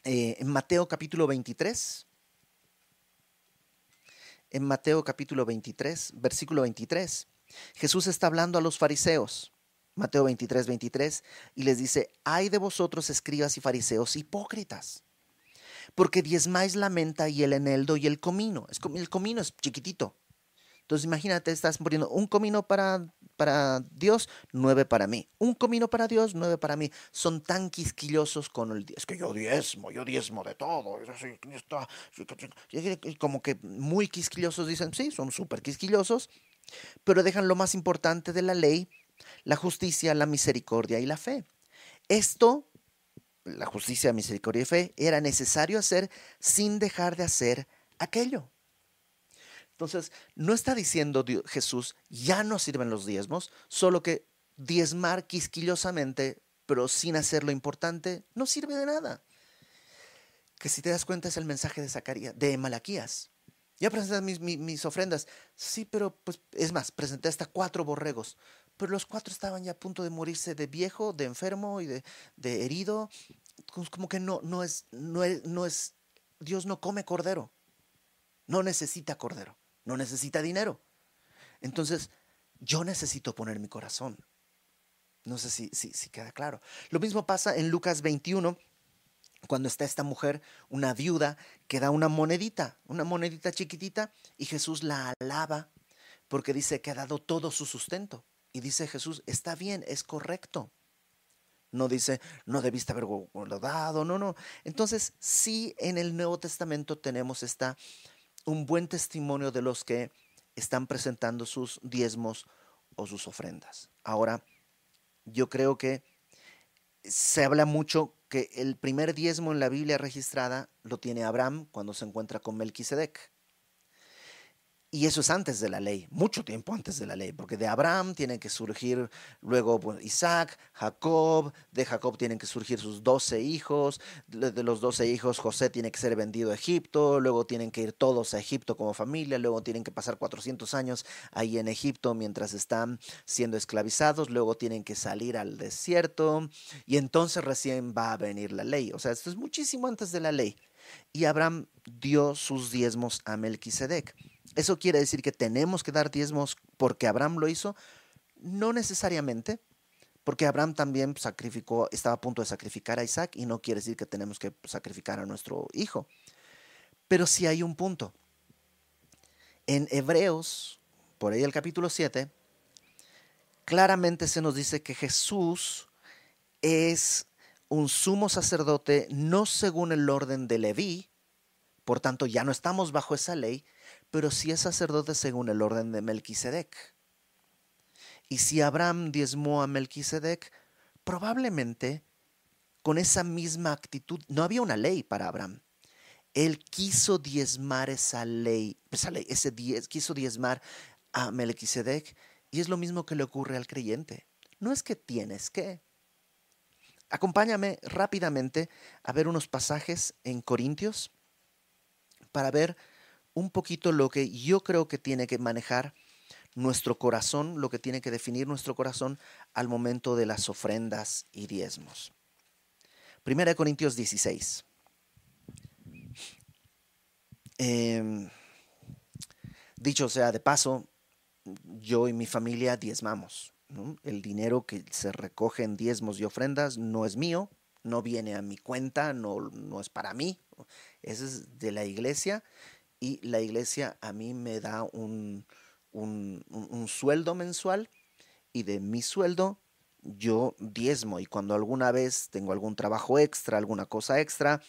eh, en Mateo capítulo 23, en Mateo capítulo 23, versículo 23, Jesús está hablando a los fariseos. Mateo 23, 23, y les dice, ay de vosotros escribas y fariseos hipócritas, porque diezmáis la menta y el eneldo y el comino. El comino es chiquitito, entonces imagínate, estás poniendo un comino para, para Dios, nueve para mí. Un comino para Dios, nueve para mí. Son tan quisquillosos con el... Es que yo diezmo, yo diezmo de todo. Como que muy quisquillosos dicen, sí, son súper quisquillosos, pero dejan lo más importante de la ley, la justicia, la misericordia y la fe. Esto, la justicia, misericordia y fe, era necesario hacer sin dejar de hacer aquello. Entonces, no está diciendo Jesús, ya no sirven los diezmos, solo que diezmar quisquillosamente, pero sin hacer lo importante, no sirve de nada. Que si te das cuenta es el mensaje de Zacarías, de Malaquías. Ya presenté mis, ofrendas. Sí, pero pues es más, presenté hasta cuatro borregos. Pero los cuatro estaban ya a punto de morirse de viejo, de enfermo y de, de herido. Como que no, no, es, no, es, no es, Dios no come cordero. No necesita cordero no necesita dinero. Entonces, yo necesito poner mi corazón. No sé si, si, queda claro. Lo mismo pasa en Lucas 21, cuando está esta mujer, una viuda, que da una monedita, una monedita chiquitita, y Jesús la alaba porque dice que ha dado todo su sustento. Y dice Jesús, está bien, es correcto. No dice, no debiste haberlo dado, no, no. Entonces, sí, en el Nuevo Testamento tenemos esta un buen testimonio de los que están presentando sus diezmos o sus ofrendas. Ahora, yo creo que se habla mucho que el primer diezmo en la Biblia registrada lo tiene Abraham cuando se encuentra con Melquisedec. Y eso es antes de la ley, mucho tiempo antes de la ley, porque de Abraham tienen que surgir luego Isaac, Jacob, de Jacob tienen que surgir sus doce hijos, de los doce hijos José tiene que ser vendido a Egipto, luego tienen que ir todos a Egipto como familia, luego tienen que pasar 400 años ahí en Egipto mientras están siendo esclavizados, luego tienen que salir al desierto y entonces recién va a venir la ley. O sea, esto es muchísimo antes de la ley. Y Abraham dio sus diezmos a Melquisedec. ¿Eso quiere decir que tenemos que dar diezmos porque Abraham lo hizo? No necesariamente, porque Abraham también sacrificó, estaba a punto de sacrificar a Isaac y no quiere decir que tenemos que sacrificar a nuestro hijo. Pero sí hay un punto. En Hebreos, por ahí el capítulo 7, claramente se nos dice que Jesús es un sumo sacerdote no según el orden de Leví, por tanto ya no estamos bajo esa ley, pero si es sacerdote según el orden de Melquisedec. Y si Abraham diezmó a Melquisedec, probablemente con esa misma actitud, no había una ley para Abraham. Él quiso diezmar esa ley, esa ley ese diez, quiso diezmar a Melquisedec, y es lo mismo que le ocurre al creyente. No es que tienes que. acompáñame rápidamente a ver unos pasajes en Corintios para ver un poquito lo que yo creo que tiene que manejar nuestro corazón, lo que tiene que definir nuestro corazón al momento de las ofrendas y diezmos. Primera de Corintios 16. Em, dicho sea de paso, yo y mi familia diezmamos. El dinero que se recoge en diezmos y ofrendas no es mío, no viene a mi cuenta, no, no es para mí, es de la iglesia y la iglesia a mí me da un, un, sueldo mensual y de mi sueldo yo diezmo y cuando alguna vez tengo algún trabajo extra, alguna cosa extra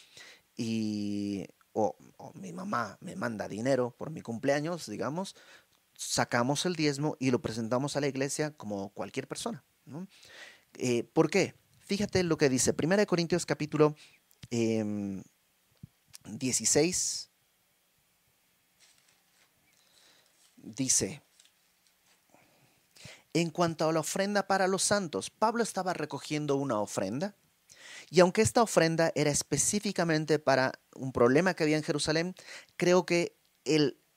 y o, mi mamá me manda dinero por mi cumpleaños, digamos, sacamos el diezmo y lo presentamos a la iglesia como cualquier persona. Eh, ¿Por qué? Fíjate lo que dice 1 Corintios capítulo 16, dice, en cuanto a la ofrenda para los santos, Pablo estaba recogiendo una ofrenda y aunque esta ofrenda era específicamente para un problema que había en Jerusalén, creo que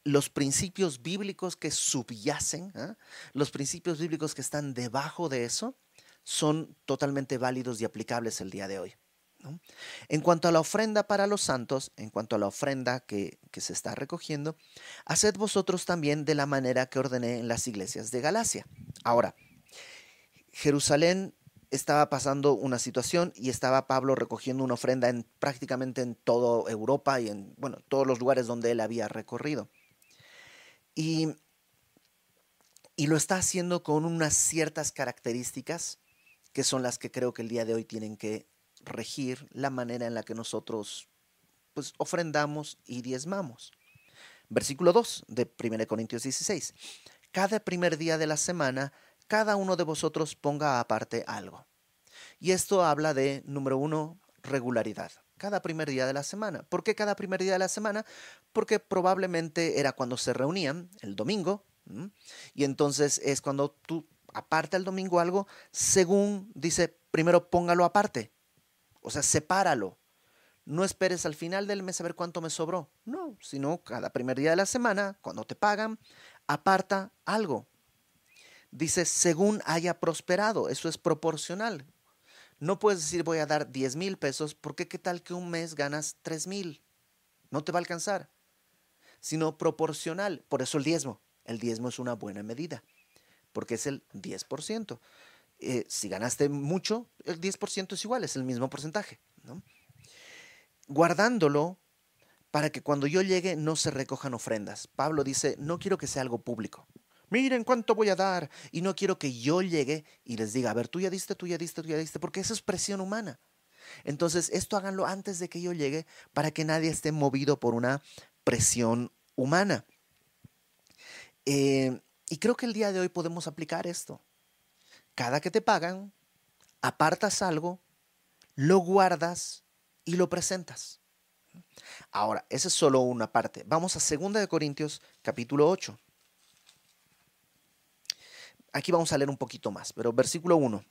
los principios bíblicos que subyacen, ¿ah? los principios bíblicos que están debajo de eso, son totalmente válidos y aplicables el día de hoy. En cuanto a la ofrenda para los santos, en cuanto a la ofrenda que, se está recogiendo, haced vosotros también de la manera que ordené en las iglesias de Galacia. Ahora, Jerusalén estaba pasando una situación y estaba Pablo recogiendo una ofrenda en prácticamente en toda Europa y en bueno, todos los lugares donde él había recorrido. Y, y lo está haciendo con unas ciertas características que son las que creo que el día de hoy tienen que regir la manera en la que nosotros pues ofrendamos y diezmamos. Versículo 2 de 1 Corintios 16. Cada primer día de la semana, cada uno de vosotros ponga aparte algo. Y esto habla de, número uno, regularidad. Cada primer día de la semana. ¿Por qué cada primer día de la semana? Porque probablemente era cuando se reunían, el domingo, y entonces es cuando tú aparta el domingo algo, según dice, primero póngalo aparte. O sea, sepáralo. No esperes al final del mes a ver cuánto me sobró. No, sino cada primer día de la semana, cuando te pagan, aparta algo. Dice, según haya prosperado. Eso es proporcional. No puedes decir voy a dar 10 mil pesos porque qué tal que un mes ganas 3 mil. No te va a alcanzar. Sino proporcional. Por eso el diezmo. El diezmo es una buena medida. Porque es el 10%. Eh, si ganaste mucho, el 10% es igual, es el mismo porcentaje. Guardándolo para que cuando yo llegue no se recojan ofrendas. Pablo dice, no quiero que sea algo público. Miren cuánto voy a dar. Y no quiero que yo llegue y les diga, a ver, tú ya diste, tú ya diste, tú ya diste, porque eso es presión humana. Entonces, esto háganlo antes de que yo llegue para que nadie esté movido por una presión humana. Eh, y creo que el día de hoy podemos aplicar esto cada que te pagan, apartas algo, lo guardas y lo presentas. Ahora, esa es solo una parte. Vamos a 2 Corintios capítulo 8. Aquí vamos a leer un poquito más, pero versículo 1.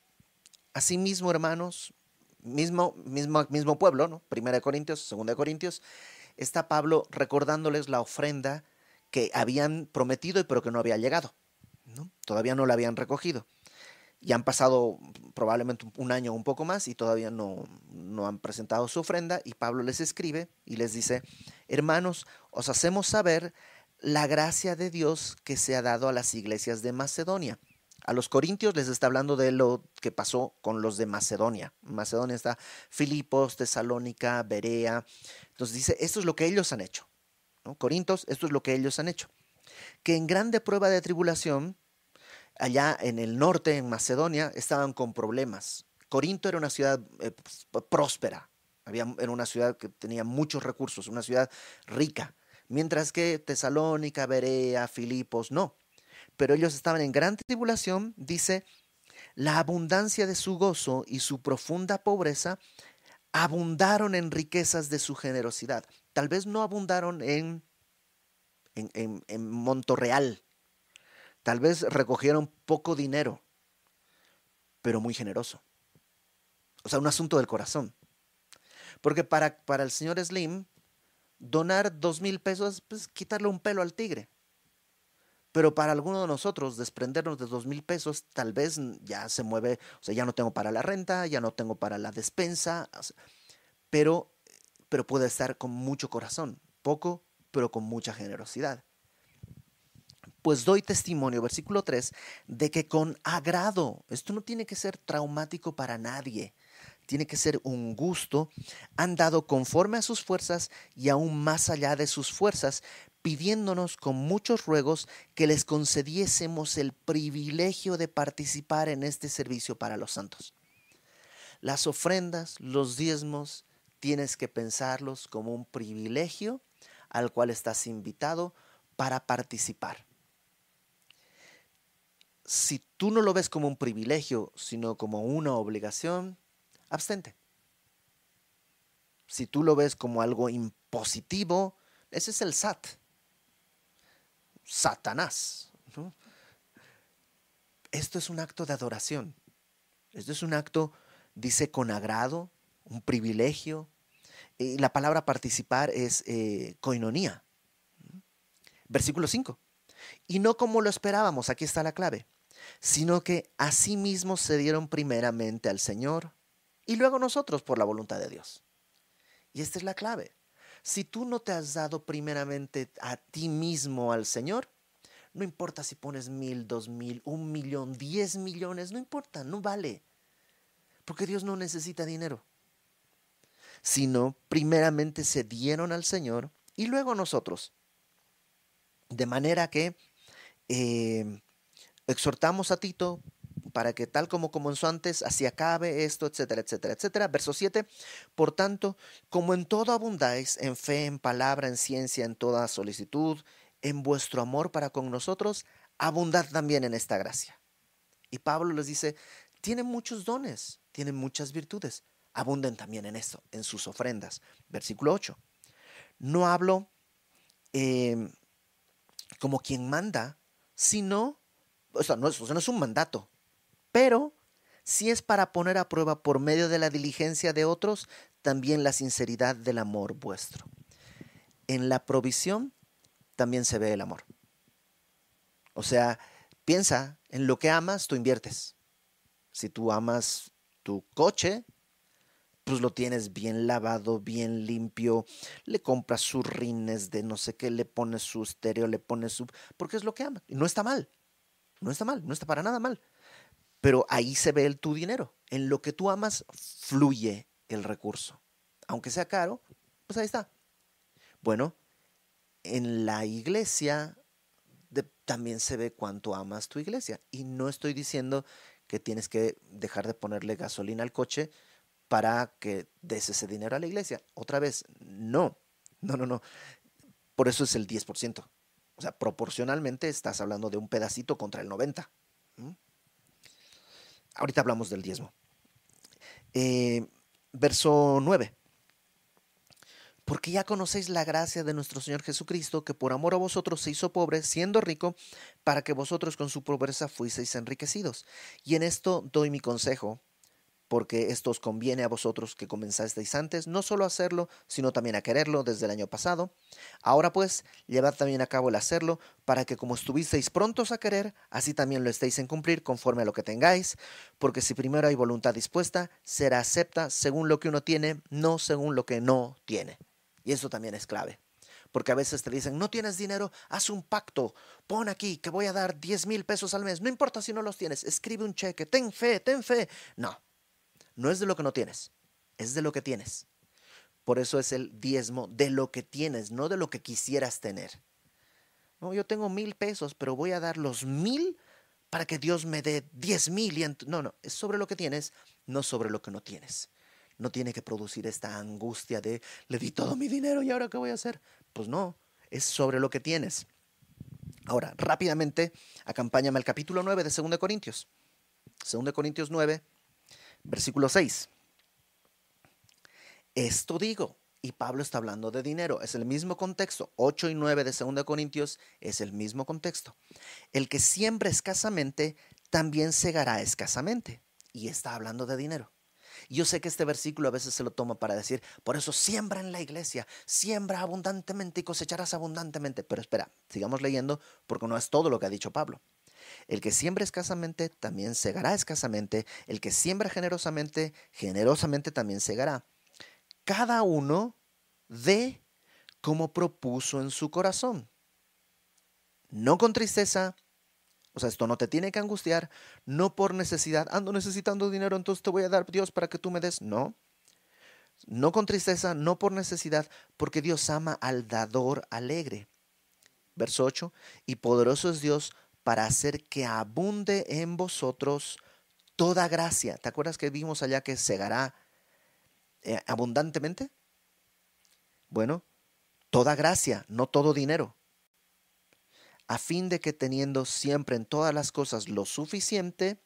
Asimismo, hermanos, mismo, mismo, mismo pueblo, ¿no? Primera de Corintios, Segunda de Corintios, está Pablo recordándoles la ofrenda que habían prometido y pero que no había llegado. ¿no? Todavía no la habían recogido y han pasado probablemente un año o un poco más y todavía no, no han presentado su ofrenda y Pablo les escribe y les dice, hermanos, os hacemos saber la gracia de Dios que se ha dado a las iglesias de Macedonia. A los corintios les está hablando de lo que pasó con los de Macedonia. Macedonia está Filipos, Tesalónica, Berea. Entonces dice, esto es lo que ellos han hecho. ¿no? Corintios, esto es lo que ellos han hecho. Que en grande prueba de tribulación allá en el norte, en Macedonia, estaban con problemas. Corinto era una ciudad eh, pues, próspera, había, era una ciudad que tenía muchos recursos, una ciudad rica, mientras que Tesalónica, Berea, Filipos, no. Pero ellos estaban en gran tribulación, dice, la abundancia de su gozo y su profunda pobreza abundaron en riquezas de su generosidad. Tal vez no abundaron en, en, en, en monto real, Tal vez recogieron poco dinero, pero muy generoso. O sea, un asunto del corazón. Porque para, para el señor Slim, donar dos mil pesos, pues quitarle un pelo al tigre. Pero para alguno de nosotros, desprendernos de dos mil pesos, tal vez ya se mueve, o sea, ya no tengo para la renta, ya no tengo para la despensa, pero, pero puede estar con mucho corazón, poco, pero con mucha generosidad. Pues doy testimonio, versículo 3, de que con agrado, esto no tiene que ser traumático para nadie, tiene que ser un gusto, han dado conforme a sus fuerzas y aún más allá de sus fuerzas, pidiéndonos con muchos ruegos que les concediésemos el privilegio de participar en este servicio para los santos. Las ofrendas, los diezmos, tienes que pensarlos como un privilegio al cual estás invitado para participar. Si tú no lo ves como un privilegio, sino como una obligación, abstente. Si tú lo ves como algo impositivo, ese es el SAT. Satanás. Esto es un acto de adoración. Esto es un acto, dice, con agrado, un privilegio. Y la palabra participar es eh, coinonía. Versículo 5. Y no como lo esperábamos, aquí está la clave, sino que asimismo se dieron primeramente al Señor y luego nosotros por la voluntad de Dios. Y esta es la clave. Si tú no te has dado primeramente a ti mismo al Señor, no importa si pones mil, dos mil, un millón, diez millones, no importa, no vale. Porque Dios no necesita dinero. Sino primeramente se dieron al Señor y luego a nosotros. De manera que eh, exhortamos a Tito para que tal como comenzó antes, así acabe esto, etcétera, etcétera, etcétera. Verso 7, por tanto, como en todo abundáis, en fe, en palabra, en ciencia, en toda solicitud, en vuestro amor para con nosotros, abundad también en esta gracia. Y Pablo les dice, tienen muchos dones, tienen muchas virtudes, abunden también en esto, en sus ofrendas. Versículo 8. No hablo em, como quien manda, sino, o sea, no es, un mandato, pero si es para poner a prueba por medio de la diligencia de otros, también la sinceridad del amor vuestro. En la provisión también se ve el amor. O sea, piensa, en lo que amas, tú inviertes. Si tú amas tu coche, pues lo tienes bien lavado, bien limpio, le compras sus rines de no sé qué, le pones su estéreo, le pones su... porque es lo que ama. Y no está mal, no está mal, no está para nada mal. Pero ahí se ve el tu dinero. En lo que tú amas fluye el recurso. Aunque sea caro, pues ahí está. Bueno, en la iglesia también se ve cuánto amas tu iglesia. Y no estoy diciendo que tienes que dejar de ponerle gasolina al coche para que des ese dinero a la iglesia. Otra vez, no, no, no, no. Por eso es el 10%. O sea, proporcionalmente estás hablando de un pedacito contra el 90%. Ahorita hablamos del diezmo. Eh, verso 9. Porque ya conocéis la gracia de nuestro Señor Jesucristo, que por amor a vosotros se hizo pobre, siendo rico, para que vosotros con su pobreza fuiseis enriquecidos. Y en esto doy mi consejo, porque esto os conviene a vosotros que comenzasteis antes, no solo a hacerlo, sino también a quererlo desde el año pasado. Ahora pues, llevad también a cabo el hacerlo, para que como estuvisteis prontos a querer, así también lo estéis en cumplir conforme a lo que tengáis, porque si primero hay voluntad dispuesta, será acepta según lo que uno tiene, no según lo que no tiene. Y eso también es clave. Porque a veces te dicen, no tienes dinero, haz un pacto, pon aquí que voy a dar 10 mil pesos al mes, no importa si no los tienes, escribe un cheque, ten fe, ten fe. No, no es de lo que no tienes, es de lo que tienes. Por eso es el diezmo de lo que tienes, no de lo que quisieras tener. No, yo tengo mil pesos, pero voy a dar los mil para que Dios me dé diez mil. Y no, no, es sobre lo que tienes, no sobre lo que no tienes. No tiene que producir esta angustia de le di todo mi dinero y ahora qué voy a hacer. Pues no, es sobre lo que tienes. Ahora, rápidamente, acompáñame al capítulo 9 de 2 Corintios. 2 Corintios 9, Versículo 6. Esto digo, y Pablo está hablando de dinero, es el mismo contexto. 8 y 9 de 2 Corintios es el mismo contexto. El que siembra escasamente, también segará escasamente. Y está hablando de dinero. Yo sé que este versículo a veces se lo toma para decir, por eso siembra en la iglesia, siembra abundantemente y cosecharás abundantemente. Pero espera, sigamos leyendo porque no es todo lo que ha dicho Pablo. El que siembra escasamente también segará escasamente, el que siembra generosamente, generosamente también segará. Cada uno de como propuso en su corazón. No con tristeza, o sea, esto no te tiene que angustiar, no por necesidad, ando necesitando dinero, entonces te voy a dar Dios para que tú me des. No. No con tristeza, no por necesidad, porque Dios ama al dador alegre. Verso 8, y poderoso es Dios para hacer que abunde en vosotros toda gracia. ¿Te acuerdas que vimos allá que segará eh, abundantemente? Bueno, toda gracia, no todo dinero, a fin de que teniendo siempre en todas las cosas lo suficiente,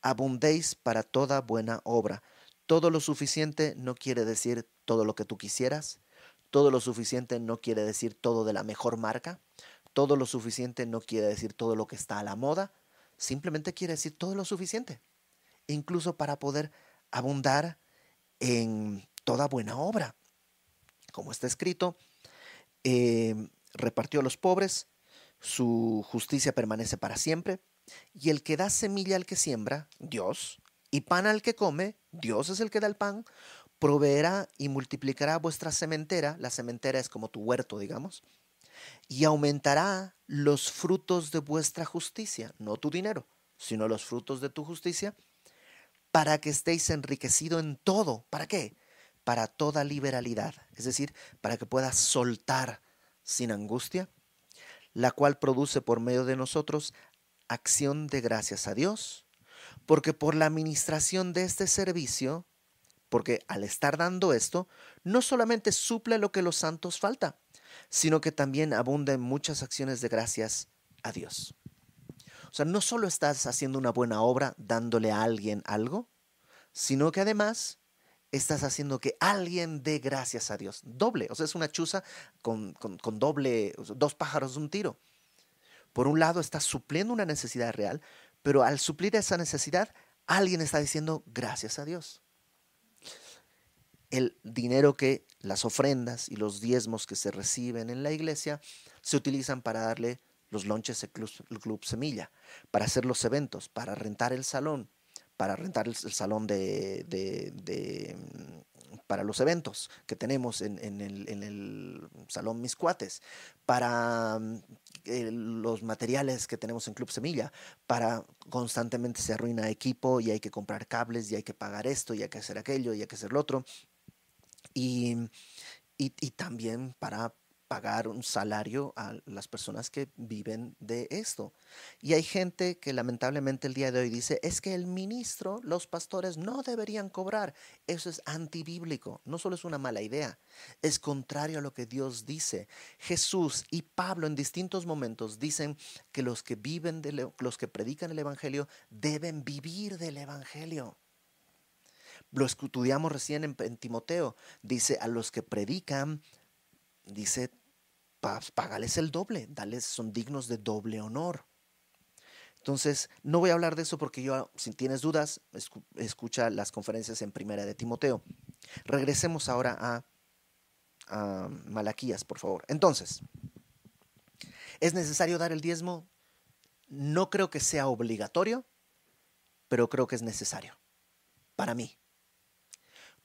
abundéis para toda buena obra. Todo lo suficiente no quiere decir todo lo que tú quisieras, todo lo suficiente no quiere decir todo de la mejor marca, todo lo suficiente no quiere decir todo lo que está a la moda, simplemente quiere decir todo lo suficiente, incluso para poder abundar en toda buena obra. Como está escrito, Em, repartió a los pobres, su justicia permanece para siempre, y el que da semilla al que siembra, Dios, y pan al que come, Dios es el que da el pan, proveerá y multiplicará vuestra sementera, la sementera es como tu huerto, digamos, y aumentará los frutos de vuestra justicia, no tu dinero, sino los frutos de tu justicia, para que estéis enriquecidos en todo. ¿Para qué? para toda liberalidad, es decir, para que puedas soltar sin angustia, la cual produce por medio de nosotros acción de gracias a Dios, porque por la administración de este servicio, porque al estar dando esto, no solamente suple lo que los santos falta, sino que también abunda en muchas acciones de gracias a Dios. O sea, no solo estás haciendo una buena obra dándole a alguien algo, sino que además estás haciendo que alguien dé gracias a Dios. Doble, o sea, es una chuza con, doble, dos pájaros de un tiro. Por un lado, estás supliendo una necesidad real, pero al suplir esa necesidad, alguien está diciendo gracias a Dios. El dinero que las ofrendas y los diezmos que se reciben en la iglesia se utilizan para darle los lonches al club Semilla, para hacer los eventos, para rentar el salón, para rentar el, salón de, mm, para los eventos que tenemos en, el, Salón Mis Cuates, para mm, los materiales que tenemos en Club Semilla, para constantemente se arruina equipo y hay que comprar cables y hay que pagar esto y hay que hacer aquello y hay que hacer lo otro. Y, y también para pagar un salario a las personas que viven de esto. Y hay gente que lamentablemente el día de hoy dice, es que el ministro, los pastores no deberían cobrar. Eso es antibíblico, no solo es una mala idea, es contrario a lo que Dios dice. Jesús y Pablo en distintos momentos dicen que los que viven, de los que predican el Evangelio deben vivir del Evangelio. Lo estudiamos recién en, Timoteo. Dice, a los que predican, dice, págales el doble, dales, son dignos de doble honor. Entonces, no voy a hablar de eso porque yo, si tienes dudas, escucha las conferencias en primera de Timoteo. Regresemos ahora a, a Malaquías, por favor. Entonces, ¿es necesario dar el diezmo? No creo que sea obligatorio, pero creo que es necesario para mí.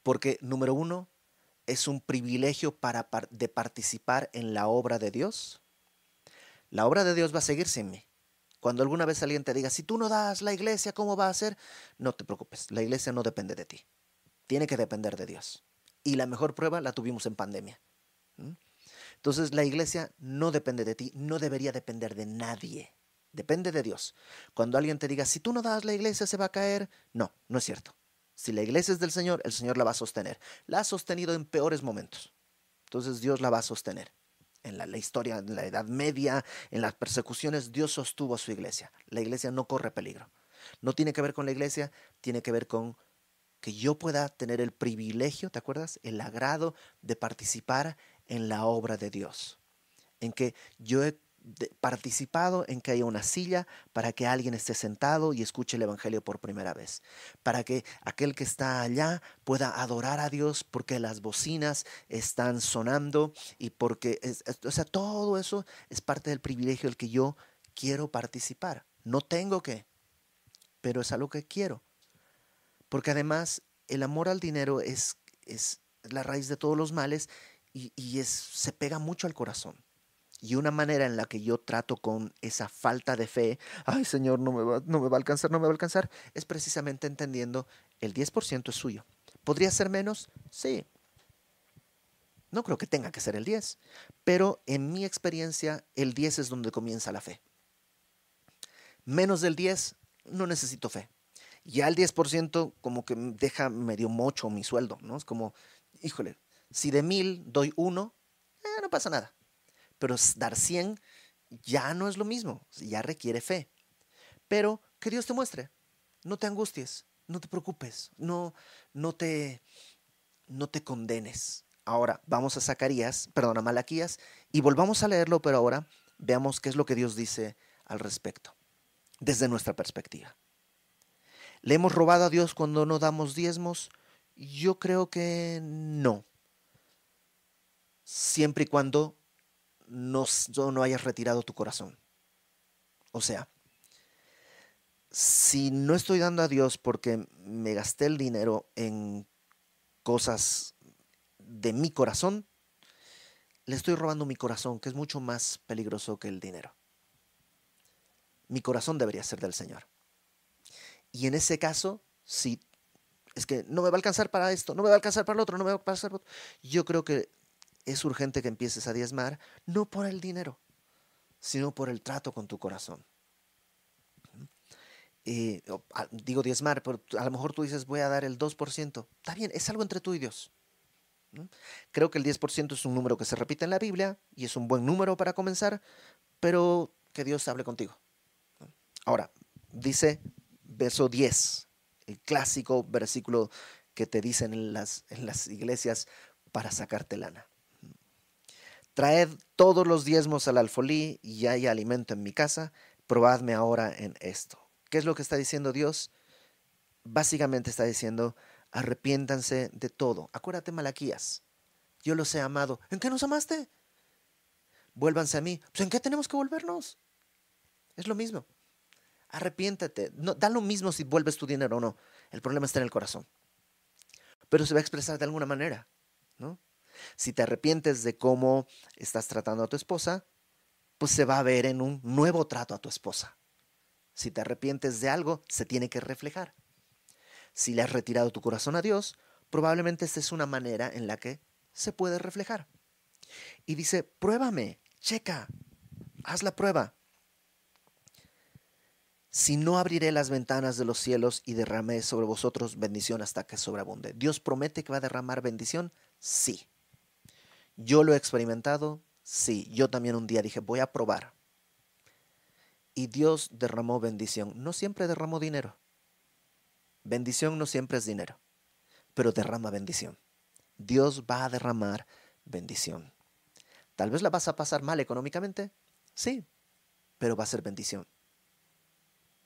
Porque, número uno, es un privilegio para, de participar en la obra de Dios? La obra de Dios va a seguir sin mí. Cuando alguna vez alguien te diga, si tú no das la iglesia, ¿cómo va a ser? No te preocupes, la iglesia no depende de ti. Tiene que depender de Dios. Y la mejor prueba la tuvimos en pandemia. Entonces la iglesia no depende de ti, no debería depender de nadie. Depende de Dios. Cuando alguien te diga, si tú no das la iglesia, se va a caer. No, no es cierto. Si la iglesia es del Señor, el Señor la va a sostener. La ha sostenido en peores momentos. Entonces Dios la va a sostener. En la, historia, en la Edad Media, en las persecuciones, Dios sostuvo a su iglesia. La iglesia no corre peligro. No tiene que ver con la iglesia, tiene que ver con que yo pueda tener el privilegio, ¿te acuerdas? El agrado de participar en la obra de Dios. En que yo he participado en que haya una silla para que alguien esté sentado y escuche el Evangelio por primera vez, para que aquel que está allá pueda adorar a Dios porque las bocinas están sonando y porque, o sea, todo eso es parte del privilegio del que yo quiero participar. No tengo que, pero es algo que quiero. Porque además el amor al dinero es, es la raíz de todos los males y, y es, se pega mucho al corazón. Y una manera en la que yo trato con esa falta de fe, ay Señor, no me va, no me va a alcanzar, no me va a alcanzar, es precisamente entendiendo el 10% es suyo. ¿Podría ser menos? Sí. No creo que tenga que ser el 10, pero en mi experiencia el 10 es donde comienza la fe. Menos del 10 no necesito fe. Ya el 10% como que deja medio mocho mi sueldo, ¿no? Es como, híjole, si de mil doy uno, eh, no pasa nada pero dar 100 ya no es lo mismo, ya requiere fe. Pero que Dios te muestre, no te angusties, no te preocupes, no, no, te, no te condenes. Ahora vamos a Zacarías, perdón, a Malaquías, y volvamos a leerlo, pero ahora veamos qué es lo que Dios dice al respecto, desde nuestra perspectiva. ¿Le hemos robado a Dios cuando no damos diezmos? Yo creo que no. Siempre y cuando no, no hayas retirado tu corazón. O sea, si no estoy dando a Dios porque me gasté el dinero en cosas de mi corazón, le estoy robando mi corazón, que es mucho más peligroso que el dinero. Mi corazón debería ser del Señor. Y en ese caso, si es que no me va a alcanzar para esto, no me va a alcanzar para el otro, no me va a alcanzar para otro, yo creo que es urgente que empieces a diezmar, no por el dinero, sino por el trato con tu corazón. Eh, digo diezmar, pero a lo mejor tú dices voy a dar el 2%. Está bien, es algo entre tú y Dios. Creo que el 10% es un número que se repite en la Biblia y es un buen número para comenzar, pero que Dios hable contigo. Ahora, dice verso 10, el clásico versículo que te dicen en las, en las iglesias para sacarte lana. Traed todos los diezmos al alfolí y hay alimento en mi casa, probadme ahora en esto. ¿Qué es lo que está diciendo Dios? Básicamente está diciendo, arrepiéntanse de todo. Acuérdate, Malaquías, yo los he amado. ¿En qué nos amaste? Vuélvanse a mí. Pues, ¿En qué tenemos que volvernos? Es lo mismo. Arrepiéntate. No, da lo mismo si vuelves tu dinero o no. El problema está en el corazón. Pero se va a expresar de alguna manera, ¿no? Si te arrepientes de cómo estás tratando a tu esposa, pues se va a ver en un nuevo trato a tu esposa. Si te arrepientes de algo, se tiene que reflejar. Si le has retirado tu corazón a Dios, probablemente esta es una manera en la que se puede reflejar. Y dice, pruébame, checa, haz la prueba. Si no abriré las ventanas de los cielos y derramé sobre vosotros bendición hasta que sobreabunde. ¿Dios promete que va a derramar bendición? Sí. Yo lo he experimentado, sí, yo también un día dije, voy a probar. Y Dios derramó bendición. No siempre derramó dinero. Bendición no siempre es dinero, pero derrama bendición. Dios va a derramar bendición. Tal vez la vas a pasar mal económicamente, sí, pero va a ser bendición.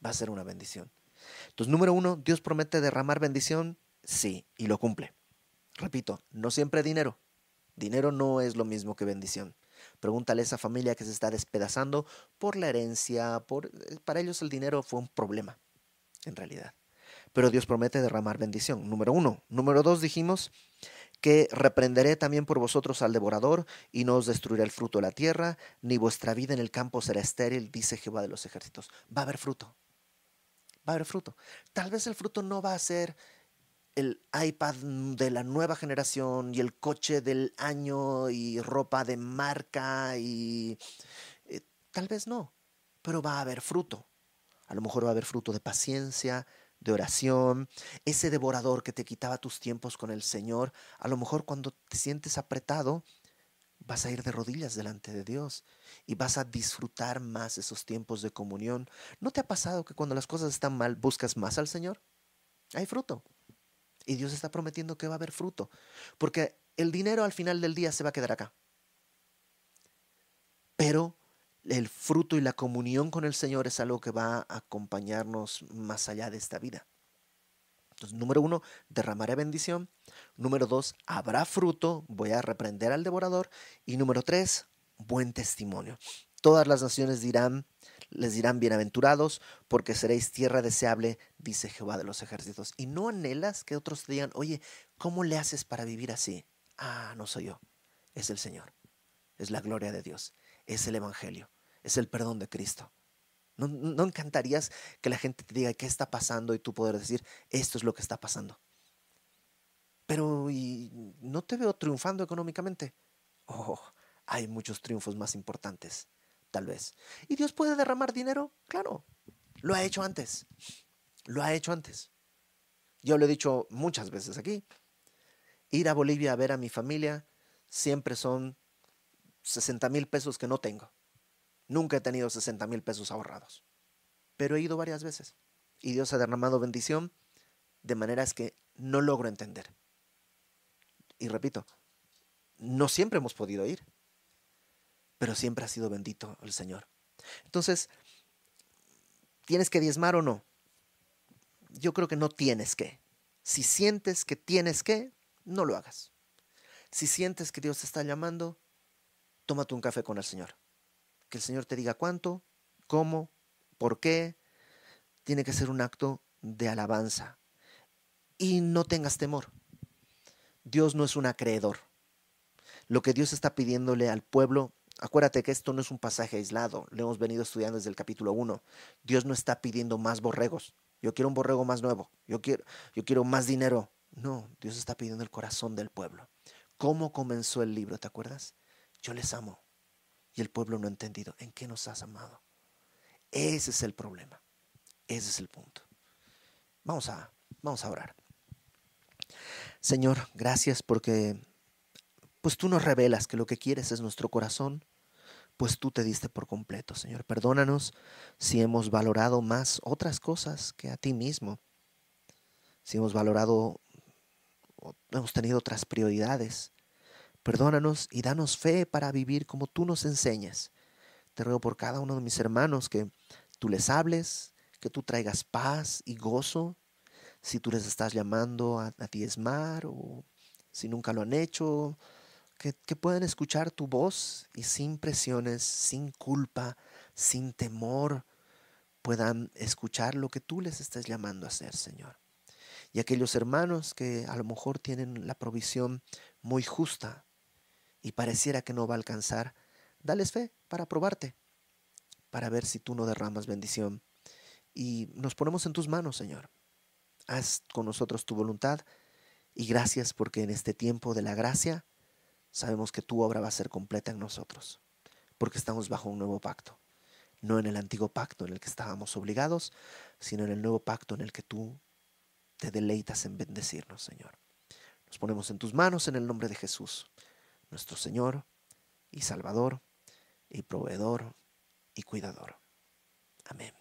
Va a ser una bendición. Entonces, número uno, Dios promete derramar bendición, sí, y lo cumple. Repito, no siempre dinero, Dinero no es lo mismo que bendición. Pregúntale a esa familia que se está despedazando por la herencia, por eh, para ellos el dinero fue un problema, en realidad. Pero Dios promete derramar bendición. Número uno. Número dos dijimos que reprenderé también por vosotros al devorador y no os destruirá el fruto de la tierra, ni vuestra vida en el campo será estéril, dice Jehová de los ejércitos. Va a haber fruto. Va a haber fruto. Tal vez el fruto no va a ser el iPad de la nueva generación y el coche del año y ropa de marca y eh, tal vez no, pero va a haber fruto. A lo mejor va a haber fruto de paciencia, de oración, ese devorador que te quitaba tus tiempos con el Señor. A lo mejor cuando te sientes apretado, vas a ir de rodillas delante de Dios y vas a disfrutar más esos tiempos de comunión. ¿No te ha pasado que cuando las cosas están mal buscas más al Señor? Hay fruto. Y Dios está prometiendo que va a haber fruto. Porque el dinero al final del día se va a quedar acá. Pero el fruto y la comunión con el Señor es algo que va a acompañarnos más allá de esta vida. Entonces, número uno, derramaré bendición. Número dos, habrá fruto, voy a reprender al devorador. Y número tres, buen testimonio. Todas las naciones dirán, les dirán bienaventurados, porque seréis tierra deseable, dice Jehová de los ejércitos. Y no anhelas que otros te digan, oye, ¿cómo le haces para vivir así? Ah, no soy yo, es el Señor, es la gloria de Dios, es el Evangelio, es el perdón de Cristo. ¿No, ¿No, encantarías que la gente te diga qué está pasando y tú poder decir, esto es lo que está pasando? Pero ¿y no te veo triunfando económicamente. Oh, hay muchos triunfos más importantes tal vez. ¿Y Dios puede derramar dinero? Claro, lo ha hecho antes. Lo ha hecho antes. Yo lo he dicho muchas veces aquí. Ir a Bolivia a ver a mi familia siempre son 60 mil pesos que no tengo. Nunca he tenido 60 mil pesos ahorrados. Pero he ido varias veces. Y Dios ha derramado bendición de maneras que no logro entender. Y repito, no siempre hemos podido ir pero siempre ha sido bendito el Señor. Entonces, ¿tienes que diezmar o no? Yo creo que no tienes que. Si sientes que tienes que, no lo hagas. Si sientes que Dios te está llamando, tómate un café con el Señor. Que el Señor te diga cuánto, cómo, por qué. Tiene que ser un acto de alabanza. Y no tengas temor. Dios no es un acreedor. Lo que Dios está pidiéndole al pueblo Acuérdate que esto no es un pasaje aislado, lo hemos venido estudiando desde el capítulo 1. Dios no está pidiendo más borregos. Yo quiero un borrego más nuevo, yo quiero, yo quiero más dinero. No, Dios está pidiendo el corazón del pueblo. ¿Cómo comenzó el libro? ¿Te acuerdas? Yo les amo. Y el pueblo no ha entendido. ¿En qué nos has amado? Ese es el problema. Ese es el punto. Vamos a, vamos a orar. Señor, gracias porque pues tú nos revelas que lo que quieres es nuestro corazón pues tú te diste por completo, Señor. Perdónanos si hemos valorado más otras cosas que a ti mismo, si hemos valorado, hemos tenido otras prioridades. Perdónanos y danos fe para vivir como tú nos enseñas. Te ruego por cada uno de mis hermanos que tú les hables, que tú traigas paz y gozo. Si tú les estás llamando a, a diezmar o si nunca lo han hecho, que, puedan escuchar tu voz y sin presiones, sin culpa, sin temor, puedan escuchar lo que tú les estés llamando a hacer, Señor. Y aquellos hermanos que a lo mejor tienen la provisión muy justa y pareciera que no va a alcanzar, dales fe para probarte, para ver si tú no derramas bendición. Y nos ponemos en tus manos, Señor. Haz con nosotros tu voluntad y gracias porque en este tiempo de la gracia sabemos que tu obra va a ser completa en nosotros, porque estamos bajo un nuevo pacto, no en el antiguo pacto en el que estábamos obligados, sino en el nuevo pacto en el que tú te deleitas en bendecirnos, Señor. Nos ponemos en tus manos en el nombre de Jesús, nuestro Señor y Salvador y proveedor y cuidador. Amén.